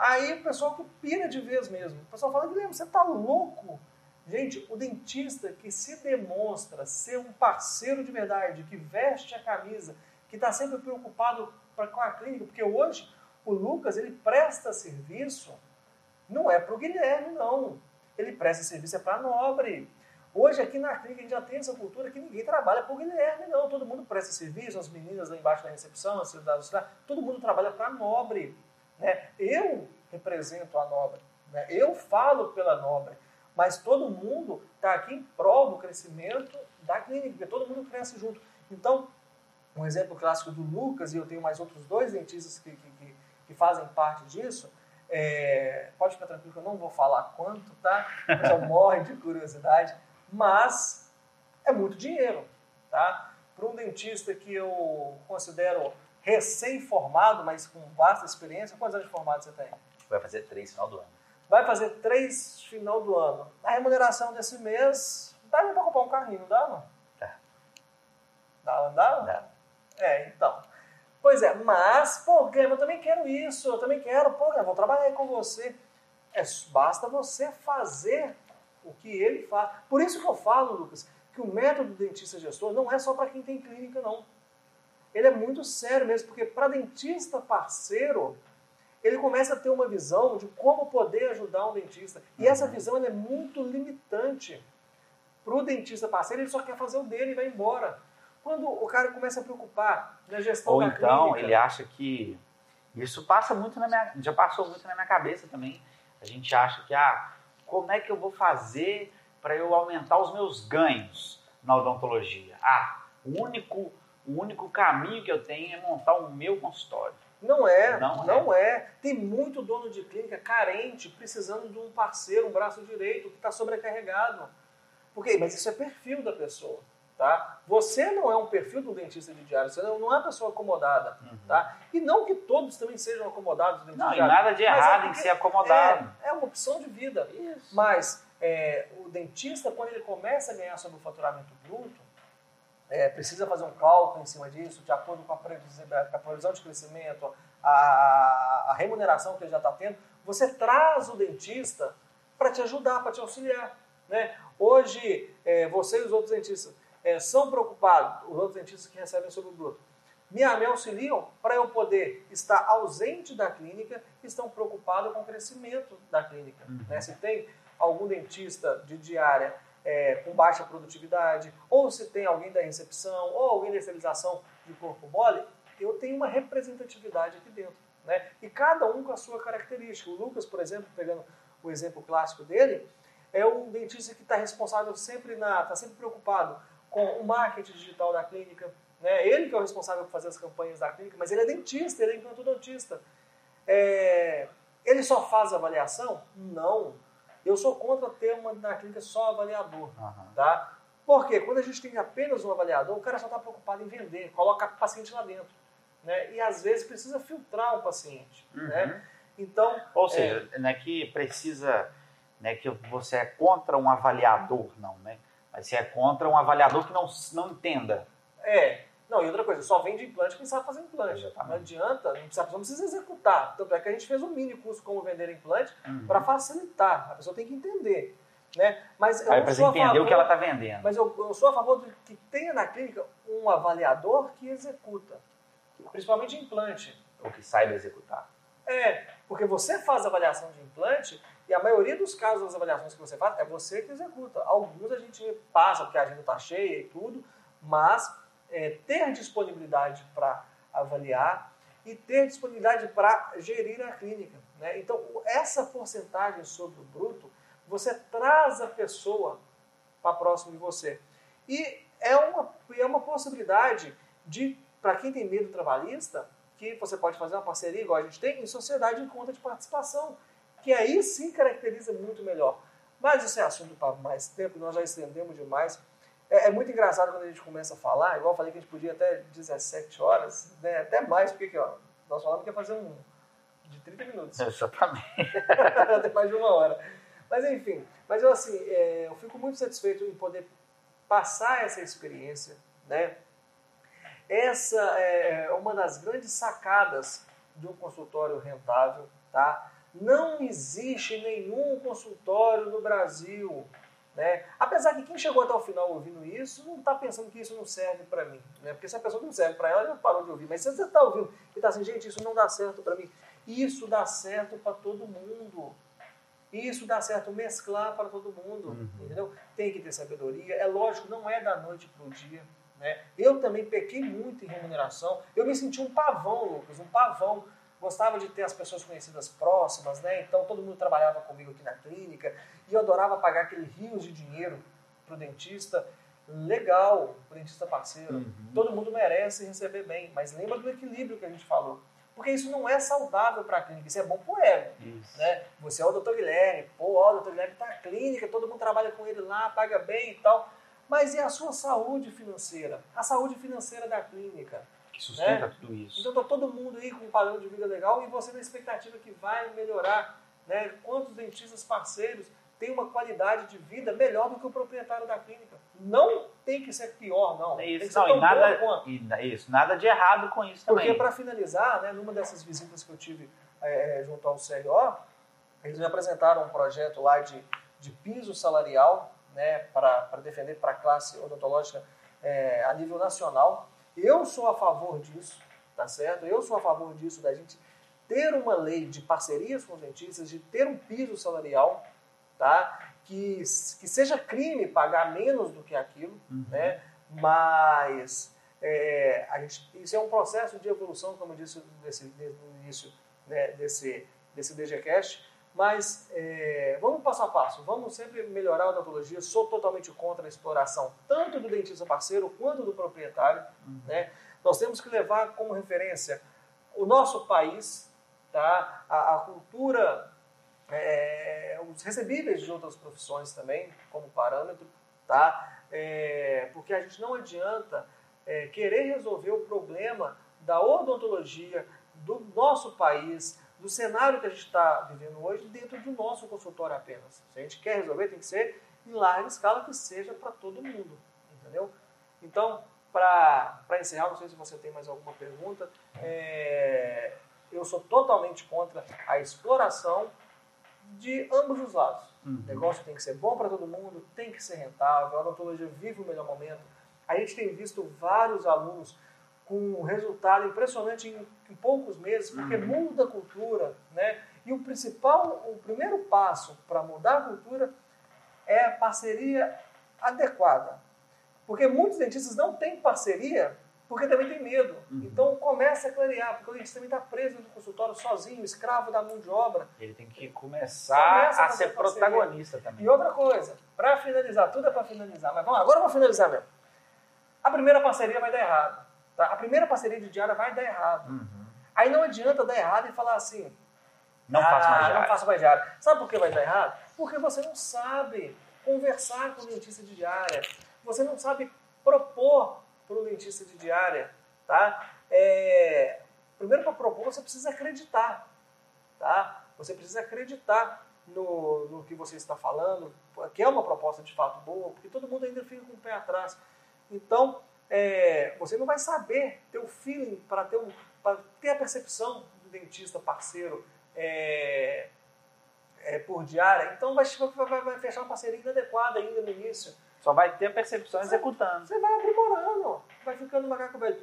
Aí o pessoal que pira de vez mesmo. O pessoal fala, Guilherme, você tá louco? Gente, o dentista que se demonstra ser um parceiro de verdade, que veste a camisa, que está sempre preocupado com a clínica, porque hoje o Lucas ele presta serviço, não é para o Guilherme, não. Ele presta serviço é para a nobre. Hoje aqui na clínica a gente já tem essa cultura que ninguém trabalha para o Guilherme, não. Todo mundo presta serviço, as meninas lá embaixo da recepção, as cidades todo mundo trabalha para a nobre. Né? Eu represento a nobre, né? eu falo pela nobre, mas todo mundo está aqui em prol do crescimento da clínica, todo mundo cresce junto. Então, um exemplo clássico do Lucas, e eu tenho mais outros dois dentistas que, que, que fazem parte disso, é, pode ficar tranquilo que eu não vou falar quanto, tá? Eu morre de curiosidade, mas é muito dinheiro, tá? Para um dentista que eu considero recém-formado, mas com vasta experiência. Quantos anos de formado você tem? Vai fazer três final do ano. vai fazer três final do ano. A remuneração desse mês dá para comprar um carrinho, não dá, não? Dá. Dá, não dá? Dá. É, então. Pois é, mas, pô, eu também quero isso, eu também quero, pô, eu vou trabalhar aí com você. É, basta você fazer o que ele faz. Por isso que eu falo, Lucas, que o método dentista gestor não é só para quem tem clínica, não. Ele é muito sério mesmo, porque para dentista parceiro, ele começa a ter uma visão de como poder ajudar um dentista. E essa Uhum. visão é muito limitante. Para o dentista parceiro, ele só quer fazer o dele e vai embora. Quando o cara começa a preocupar na gestão Ou da então clínica, ele acha que isso passa muito na minha, já passou muito na minha cabeça também. A gente acha que ah, como é que eu vou fazer para eu aumentar os meus ganhos na odontologia? Ah, o único o único caminho que eu tenho é montar o meu consultório. Não é, Não não, é. Tem muito dono de clínica carente, precisando de um parceiro, um braço direito, que está sobrecarregado. Porque, mas isso é perfil da pessoa, tá? Você não é um perfil do dentista de diário, você não não é uma pessoa acomodada, tá? E não que todos também sejam acomodados dentista Não, e diário. nada de é errado em porque ser acomodado. É, é uma opção de vida. Isso. Mas é, o dentista, quando ele começa a ganhar sobre o faturamento bruto, é, precisa fazer um cálculo em cima disso, de acordo com a previsão, com a previsão de crescimento, a, a remuneração que ele já está tendo. Você traz o dentista para te ajudar, para te auxiliar. Né? Hoje, é, você e os outros dentistas é, são preocupados, os outros dentistas que recebem sobre o bruto, me, me auxiliam para eu poder estar ausente da clínica e estão preocupados com o crescimento da clínica. Né? Se tem algum dentista de diária é, com baixa produtividade, ou se tem alguém da recepção, ou alguém da esterilização de corpo mole, eu tenho uma representatividade aqui dentro. Né? E cada um com a sua característica. O Lucas, por exemplo, pegando o exemplo clássico dele, é um dentista que está responsável sempre na, está sempre preocupado com o marketing digital da clínica. Né? Ele que é o responsável por fazer as campanhas da clínica, mas ele é dentista, ele é encantodontista. É, ele só faz avaliação? Não. Eu sou contra ter uma na clínica só avaliador. Aham. Tá? Porque quando a gente tem apenas um avaliador, o cara só está preocupado em vender, coloca o paciente lá dentro. Né? E às vezes precisa filtrar o paciente. Uhum. Né? Então, Ou seja, não é que precisa, não é que você é contra um avaliador, não, né? Mas você é contra um avaliador que não, não entenda. É. Não, e outra coisa, só vende implante quem sabe fazer implante. Exatamente. Não adianta, não precisa, não precisa executar. Tanto é que a gente fez um mini curso como vender implante Uhum. para facilitar. A pessoa tem que entender. Né? Mas eu Aí não para você sou a entender favor- o que ela está vendendo. Mas eu, eu sou a favor de que tenha na clínica um avaliador que executa. Principalmente implante. O que saiba executar. É, porque você faz avaliação de implante e a maioria dos casos das avaliações que você faz é você que executa. Alguns a gente passa porque a agenda está cheia e tudo, mas é, ter disponibilidade para avaliar e ter disponibilidade para gerir a clínica. Né? Então, essa porcentagem sobre o bruto, você traz a pessoa para próximo de você. E é uma, é uma possibilidade de, para quem tem medo trabalhista, que você pode fazer uma parceria, igual a gente tem, em sociedade em conta de participação, que aí sim caracteriza muito melhor. Mas isso é assunto para mais tempo, nós já estendemos demais. É, é muito engraçado quando a gente começa a falar, igual eu falei que a gente podia até 17 horas, né, até mais, porque aqui, ó, nós falamos que ia fazer um de 30 minutos. Exatamente. até mais de uma hora. Mas enfim, mas eu assim, é, eu fico muito satisfeito em poder passar essa experiência, né? Essa é uma das grandes sacadas de um consultório rentável, tá? Não existe nenhum consultório no Brasil, né? Apesar que quem chegou até o final ouvindo isso não está pensando que isso não serve para mim, né? Porque se a pessoa não serve para ela, ela parou de ouvir. Mas se você está ouvindo e está assim, gente, isso não dá certo para mim, isso dá certo para todo mundo. Isso dá certo mesclar para todo mundo, Uhum. entendeu? Tem que ter sabedoria. É lógico, não é da noite para o dia. Né? Eu também pequei muito em remuneração. Eu me senti um pavão, Lucas, um pavão. Gostava de ter as pessoas conhecidas próximas, né? Então todo mundo trabalhava comigo aqui na clínica e eu adorava pagar aquele rios de dinheiro pro dentista. Legal, dentista parceiro. Uhum. Todo mundo merece receber bem, mas lembra do equilíbrio que a gente falou. Porque isso não é saudável para a clínica, isso é bom pro ego Isso. né? Você é o doutor Guilherme, pô, ó, o doutor Guilherme tá na clínica, todo mundo trabalha com ele lá, paga bem e tal. Mas e a sua saúde financeira? A saúde financeira da clínica. Que sustenta né? tudo isso. Então tá todo mundo aí com um padrão de vida legal e você na expectativa que vai melhorar. né, quantos dentistas parceiros têm uma qualidade de vida melhor do que o proprietário da clínica. Não tem que ser pior, não. É tem que isso, ser não, e nada, quanto. e, isso, nada de errado com isso também. Porque, para finalizar, né, numa dessas visitas que eu tive é, junto ao CRO, eles me apresentaram um projeto lá de, de piso salarial né, para defender para a classe odontológica é, a nível nacional. Eu sou a favor disso, tá certo? Eu sou a favor disso, da gente ter uma lei de parcerias com os dentistas, de ter um piso salarial, tá? Que, que seja crime pagar menos do que aquilo, Uhum. né? Mas é, a gente, isso é um processo de evolução, como eu disse nesse, no início né, desse, desse DGCast, mas é, vamos passo a passo, vamos sempre melhorar a odontologia. Sou totalmente contra a exploração, tanto do dentista parceiro quanto do proprietário. Né? Nós temos que levar como referência o nosso país, tá? a, a cultura, é, os recebíveis de outras profissões também, como parâmetro, tá? É, porque a gente não adianta é, querer resolver o problema da odontologia do nosso país, do cenário que a gente está vivendo hoje, dentro do nosso consultório apenas. Se a gente quer resolver, tem que ser em larga escala, que seja para todo mundo, entendeu? Então, para encerrar, não sei se você tem mais alguma pergunta, é, eu sou totalmente contra a exploração de ambos os lados. Uhum. O negócio tem que ser bom para todo mundo, tem que ser rentável, a odontologia vive o melhor momento. A gente tem visto vários alunos com um resultado impressionante em, em poucos meses, porque Uhum. muda a cultura, né? E o principal, o primeiro passo para mudar a cultura é a parceria adequada. Porque muitos dentistas não têm parceria porque também tem medo. Uhum. Então começa a clarear, porque o dentista também está preso no consultório sozinho, escravo da mão de obra. Ele tem que começar Começa a a ser parceria. protagonista também. E outra coisa, para finalizar, tudo é para finalizar, mas vamos agora eu vou finalizar mesmo. A primeira parceria vai dar errado. Tá? A primeira parceria de diária vai dar errado. Uhum. Aí não adianta dar errado e falar assim, Não faço ah, mais Não faço mais diária. Sabe por que vai dar errado? Porque você não sabe conversar com o dentista de diária. Você não sabe propor para o dentista de diária. Tá? É, Primeiro, para propor, você precisa acreditar. Tá? Você precisa acreditar no, no que você está falando, que é uma proposta de fato boa, porque todo mundo ainda fica com o pé atrás. Então, é, você não vai saber ter o feeling para ter, um, ter a percepção do dentista parceiro é, é, por diária. Então, vai, vai, vai fechar uma parceria inadequada ainda no início. Só vai ter a percepção executando. Você vai aprimorando, vai ficando macaco velho.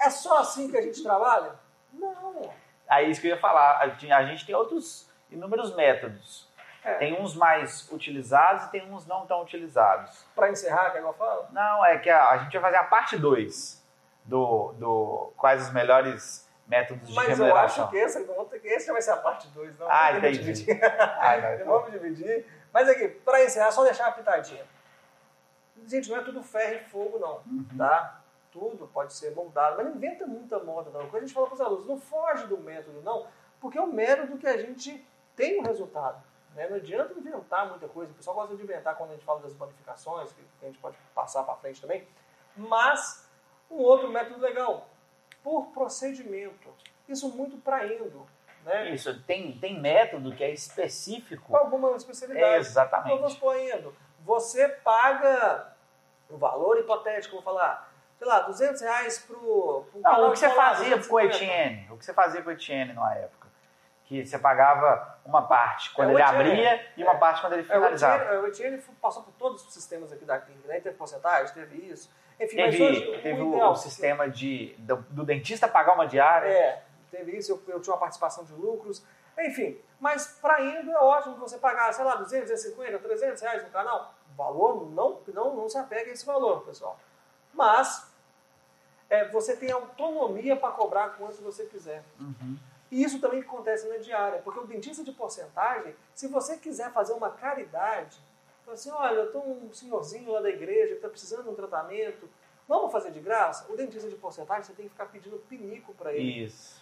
É só assim que a gente trabalha? Não. Aí isso que eu ia falar. A gente- a gente tem outros inúmeros métodos. É. Tem uns mais utilizados e tem uns não tão utilizados. Para encerrar, que é igual eu falo? Não, é que a, a gente vai fazer a parte 2 do, do quais os melhores métodos de Mas eu remuneração. acho que esse já vai ser a parte 2. Não, Ah, Vamos entendi. dividir. Ai, não, então. Vamos dividir. Mas aqui, para encerrar, só deixar uma pitadinha. Gente, não é tudo ferro e fogo, não. Uhum. Tá? Tudo pode ser moldado, mas não inventa muita moda, não. Quando a gente fala para os alunos, não foge do método, não, porque é o método que a gente tem o resultado. Né? Não adianta inventar muita coisa. O pessoal gosta de inventar quando a gente fala das bonificações, que a gente pode passar para frente também. Mas, um outro método legal, por procedimento. Isso muito para indo. Né? Isso, tem, tem método que é específico. Com alguma especialidade. É, exatamente. Então, vamos supor indo. Você paga um valor hipotético, vou falar, sei lá, 200 reais pro, pro Não, o que você fazia com o 250. Etienne, o que você fazia com o Etienne numa época, que você pagava uma parte quando É, o ele Etienne, abria e uma é. parte quando ele É, o finalizava. Etienne, o Etienne passou por todos os sistemas aqui da clínica, né? Teve porcentagem, teve isso. Enfim, Teve, hoje teve o o, ideal, o sistema de, do, do dentista pagar uma diária. É, teve isso, eu, eu tinha uma participação de lucros, enfim. Mas para indo é ótimo que você pagar, sei lá, 200, 250, 300 reais no canal. O valor não, não, não se apega a esse valor, pessoal. Mas é, você tem autonomia para cobrar quanto você quiser. Uhum. E isso também acontece na diária, porque o dentista de porcentagem, se você quiser fazer uma caridade, fala assim, olha, eu tô um senhorzinho lá da igreja que está precisando de um tratamento, vamos fazer de graça? O dentista de porcentagem, você tem que ficar pedindo pinico para ele. Isso.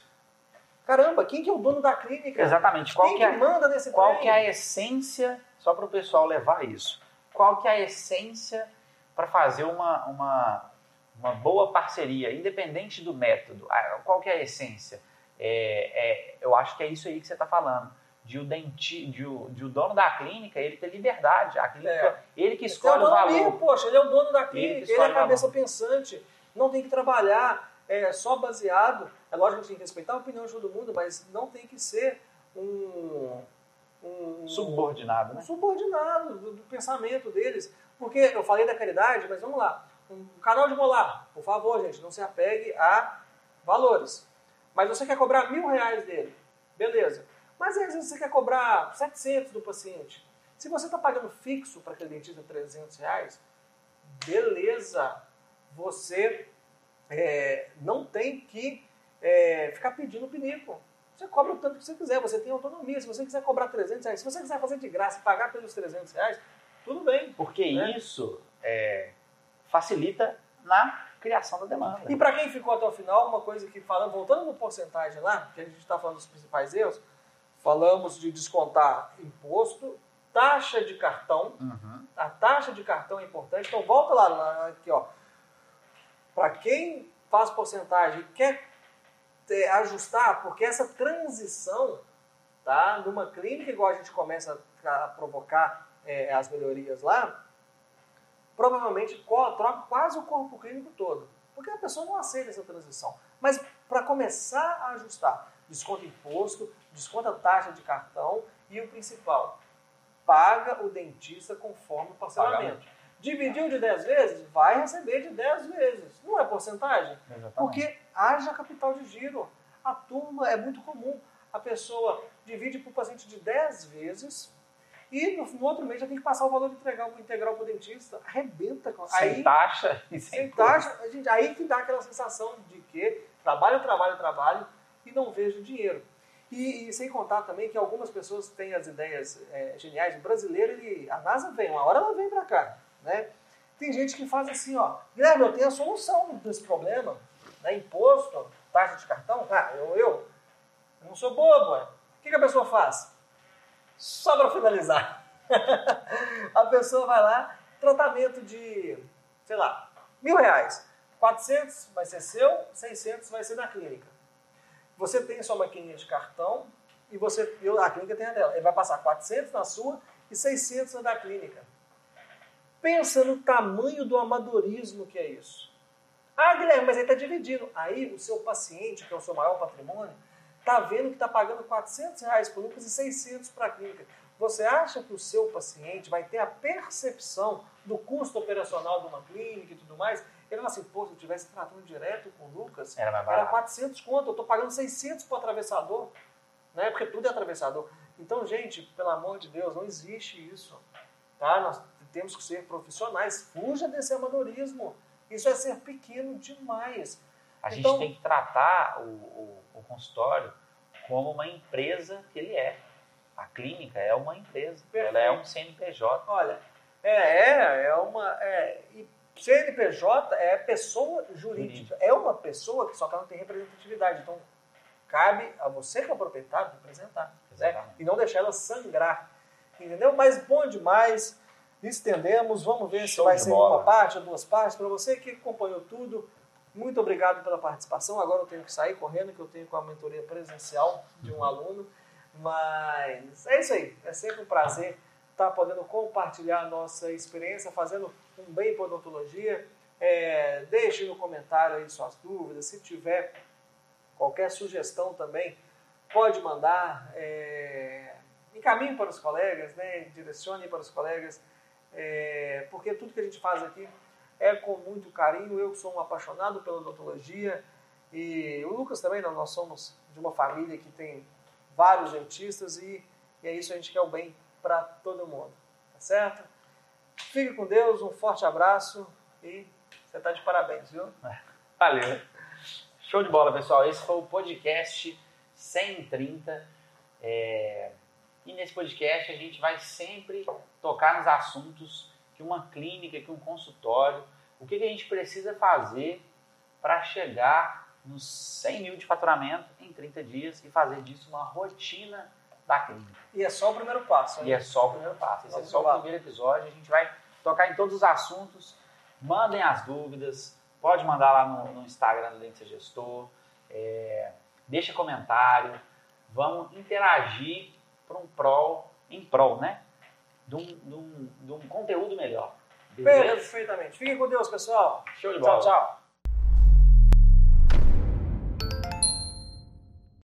Caramba, quem que é o dono da clínica? Exatamente. Qual Quem que que é, manda nesse qual trem? que é a essência, só para o pessoal levar isso, qual que é a essência para fazer uma, uma, uma boa parceria, independente do método? Ah, Qual que é a essência? É, é, eu acho que é isso aí que você está falando. de o, denti, de, o, de o dono da clínica ele ter liberdade. A clínica, É. ele que Ele escolhe o autonomia, valor. poxa, ele é o dono da Ele clínica, que ele, é a o cabeça pensante, não tem que trabalhar é, só baseado. É lógico que a gente tem que respeitar a opinião de todo mundo, mas não tem que ser um. um Subordinado, um né? subordinado do, do pensamento deles. Porque eu falei da caridade, mas vamos lá. Um canal de molar, por favor, gente, não se apegue a valores. Mas você quer cobrar mil reais dele, beleza. Mas às vezes você quer cobrar 700 do paciente. Se você está pagando fixo para aquele dentista 300 reais, beleza. Você é, não tem que é, ficar pedindo pinico. Você cobra o tanto que você quiser, você tem autonomia. Se você quiser cobrar 300 reais, se você quiser fazer de graça pagar pelos 300 reais, tudo bem. Porque É. isso é, facilita na criação da demanda. E para quem ficou até o final, uma coisa que falando, voltando no porcentagem lá, que a gente está falando dos principais erros, falamos de descontar imposto, taxa de cartão, Uhum. a taxa de cartão é importante. Então volta lá, lá aqui, ó. Para quem faz porcentagem e quer é, ajustar, porque essa transição, tá, numa clínica igual a gente começa a provocar é, as melhorias lá, provavelmente troca quase o corpo clínico todo, porque a pessoa não aceita essa transição. Mas para começar a ajustar, desconta imposto, desconta taxa de cartão e o principal, paga o dentista conforme o parcelamento. Dividiu de 10 vezes, vai receber de 10 vezes. Não é porcentagem? Exatamente. Porque haja capital de giro. A turma é muito comum. A pessoa divide para o paciente de 10 vezes e no, no outro mês já tem que passar o valor integral, integral para o dentista. Arrebenta. com- sem Aí, taxa e sem, sem taxa, a gente, aí que dá aquela sensação de que trabalho, trabalho, trabalho e não vejo dinheiro. E, e sem contar também que algumas pessoas têm as ideias é, geniais. O brasileiro, ele, a NASA vem, uma hora ela vem para cá. Né? Tem gente que faz assim, ó, Guilherme, eu tenho a solução desse problema. Né? Imposto, taxa de cartão, ah, eu, eu, eu não sou bobo. O que, que a pessoa faz? Só para finalizar. a pessoa vai lá, tratamento de, sei lá, mil reais. 400 vai ser seu, 600 vai ser da clínica. Você tem sua maquininha de cartão e você, e a clínica tem a dela. Ele vai passar 400 na sua e 600 na da clínica. Pensa no tamanho do amadorismo que é isso. Ah, Guilherme, mas ele está dividindo. Aí o seu paciente, que é o seu maior patrimônio, está vendo que está pagando 400 reais por Lucas e 600 para a clínica. Você acha que o seu paciente vai ter a percepção do custo operacional de uma clínica e tudo mais? Ele fala assim, pô, se eu estivesse tratando direto com o Lucas, Era mais era barato. 400 conto, eu estou pagando 600 para o atravessador, né? porque tudo é atravessador. Então, gente, pelo amor de Deus, não existe isso. Tá? Nós temos que ser profissionais. Fuja desse amadorismo. Isso é ser pequeno demais. A gente Então- tem que tratar o, o- o consultório como uma empresa que ele é. A clínica é uma empresa. Ela é um CNPJ. Olha, é, é, é uma. É, CNPJ é pessoa jurídica. É uma pessoa que só que ela não tem representatividade. Então, cabe a você que é o proprietário representar. Né? E não deixar ela sangrar. Entendeu? Mas bom demais. Estendemos. Vamos ver se Show vai de ser bola. uma parte ou duas partes. Para você que acompanhou tudo, muito obrigado pela participação. Agora eu tenho que sair correndo, que eu tenho com a mentoria presencial de um aluno. Mas é isso aí. É sempre um prazer estar podendo compartilhar a nossa experiência, fazendo um bem para a odontologia. É, deixe no comentário aí suas dúvidas. Se tiver qualquer sugestão também, pode mandar. É, encaminhe para os colegas, né? direcione para os colegas, é, porque tudo que a gente faz aqui é com muito carinho. Eu sou um apaixonado pela odontologia e o Lucas também, nós somos de uma família que tem vários dentistas e, e é isso, a gente quer o bem para todo mundo, tá certo? Fique com Deus, um forte abraço e você está de parabéns, viu? Valeu. Show de bola, pessoal. Esse foi o podcast 130. É, E nesse podcast a gente vai sempre tocar nos assuntos que uma clínica, que um consultório, o que, que a gente precisa fazer para chegar nos 100 mil de faturamento em 30 dias e fazer disso uma rotina da clínica. E é só o primeiro passo. hein? E é só o primeiro passo. Esse é Vamos só lá. o primeiro episódio. A gente vai tocar em todos os assuntos. Mandem as dúvidas. Pode mandar lá no, no Instagram do Dentista Gestor. É, deixa comentário. Vamos interagir para um prol, em prol, né? De um, de um, de um conteúdo melhor. Beleza? Perfeitamente. Fiquem com Deus, pessoal. Show de bola. Tchau, tchau.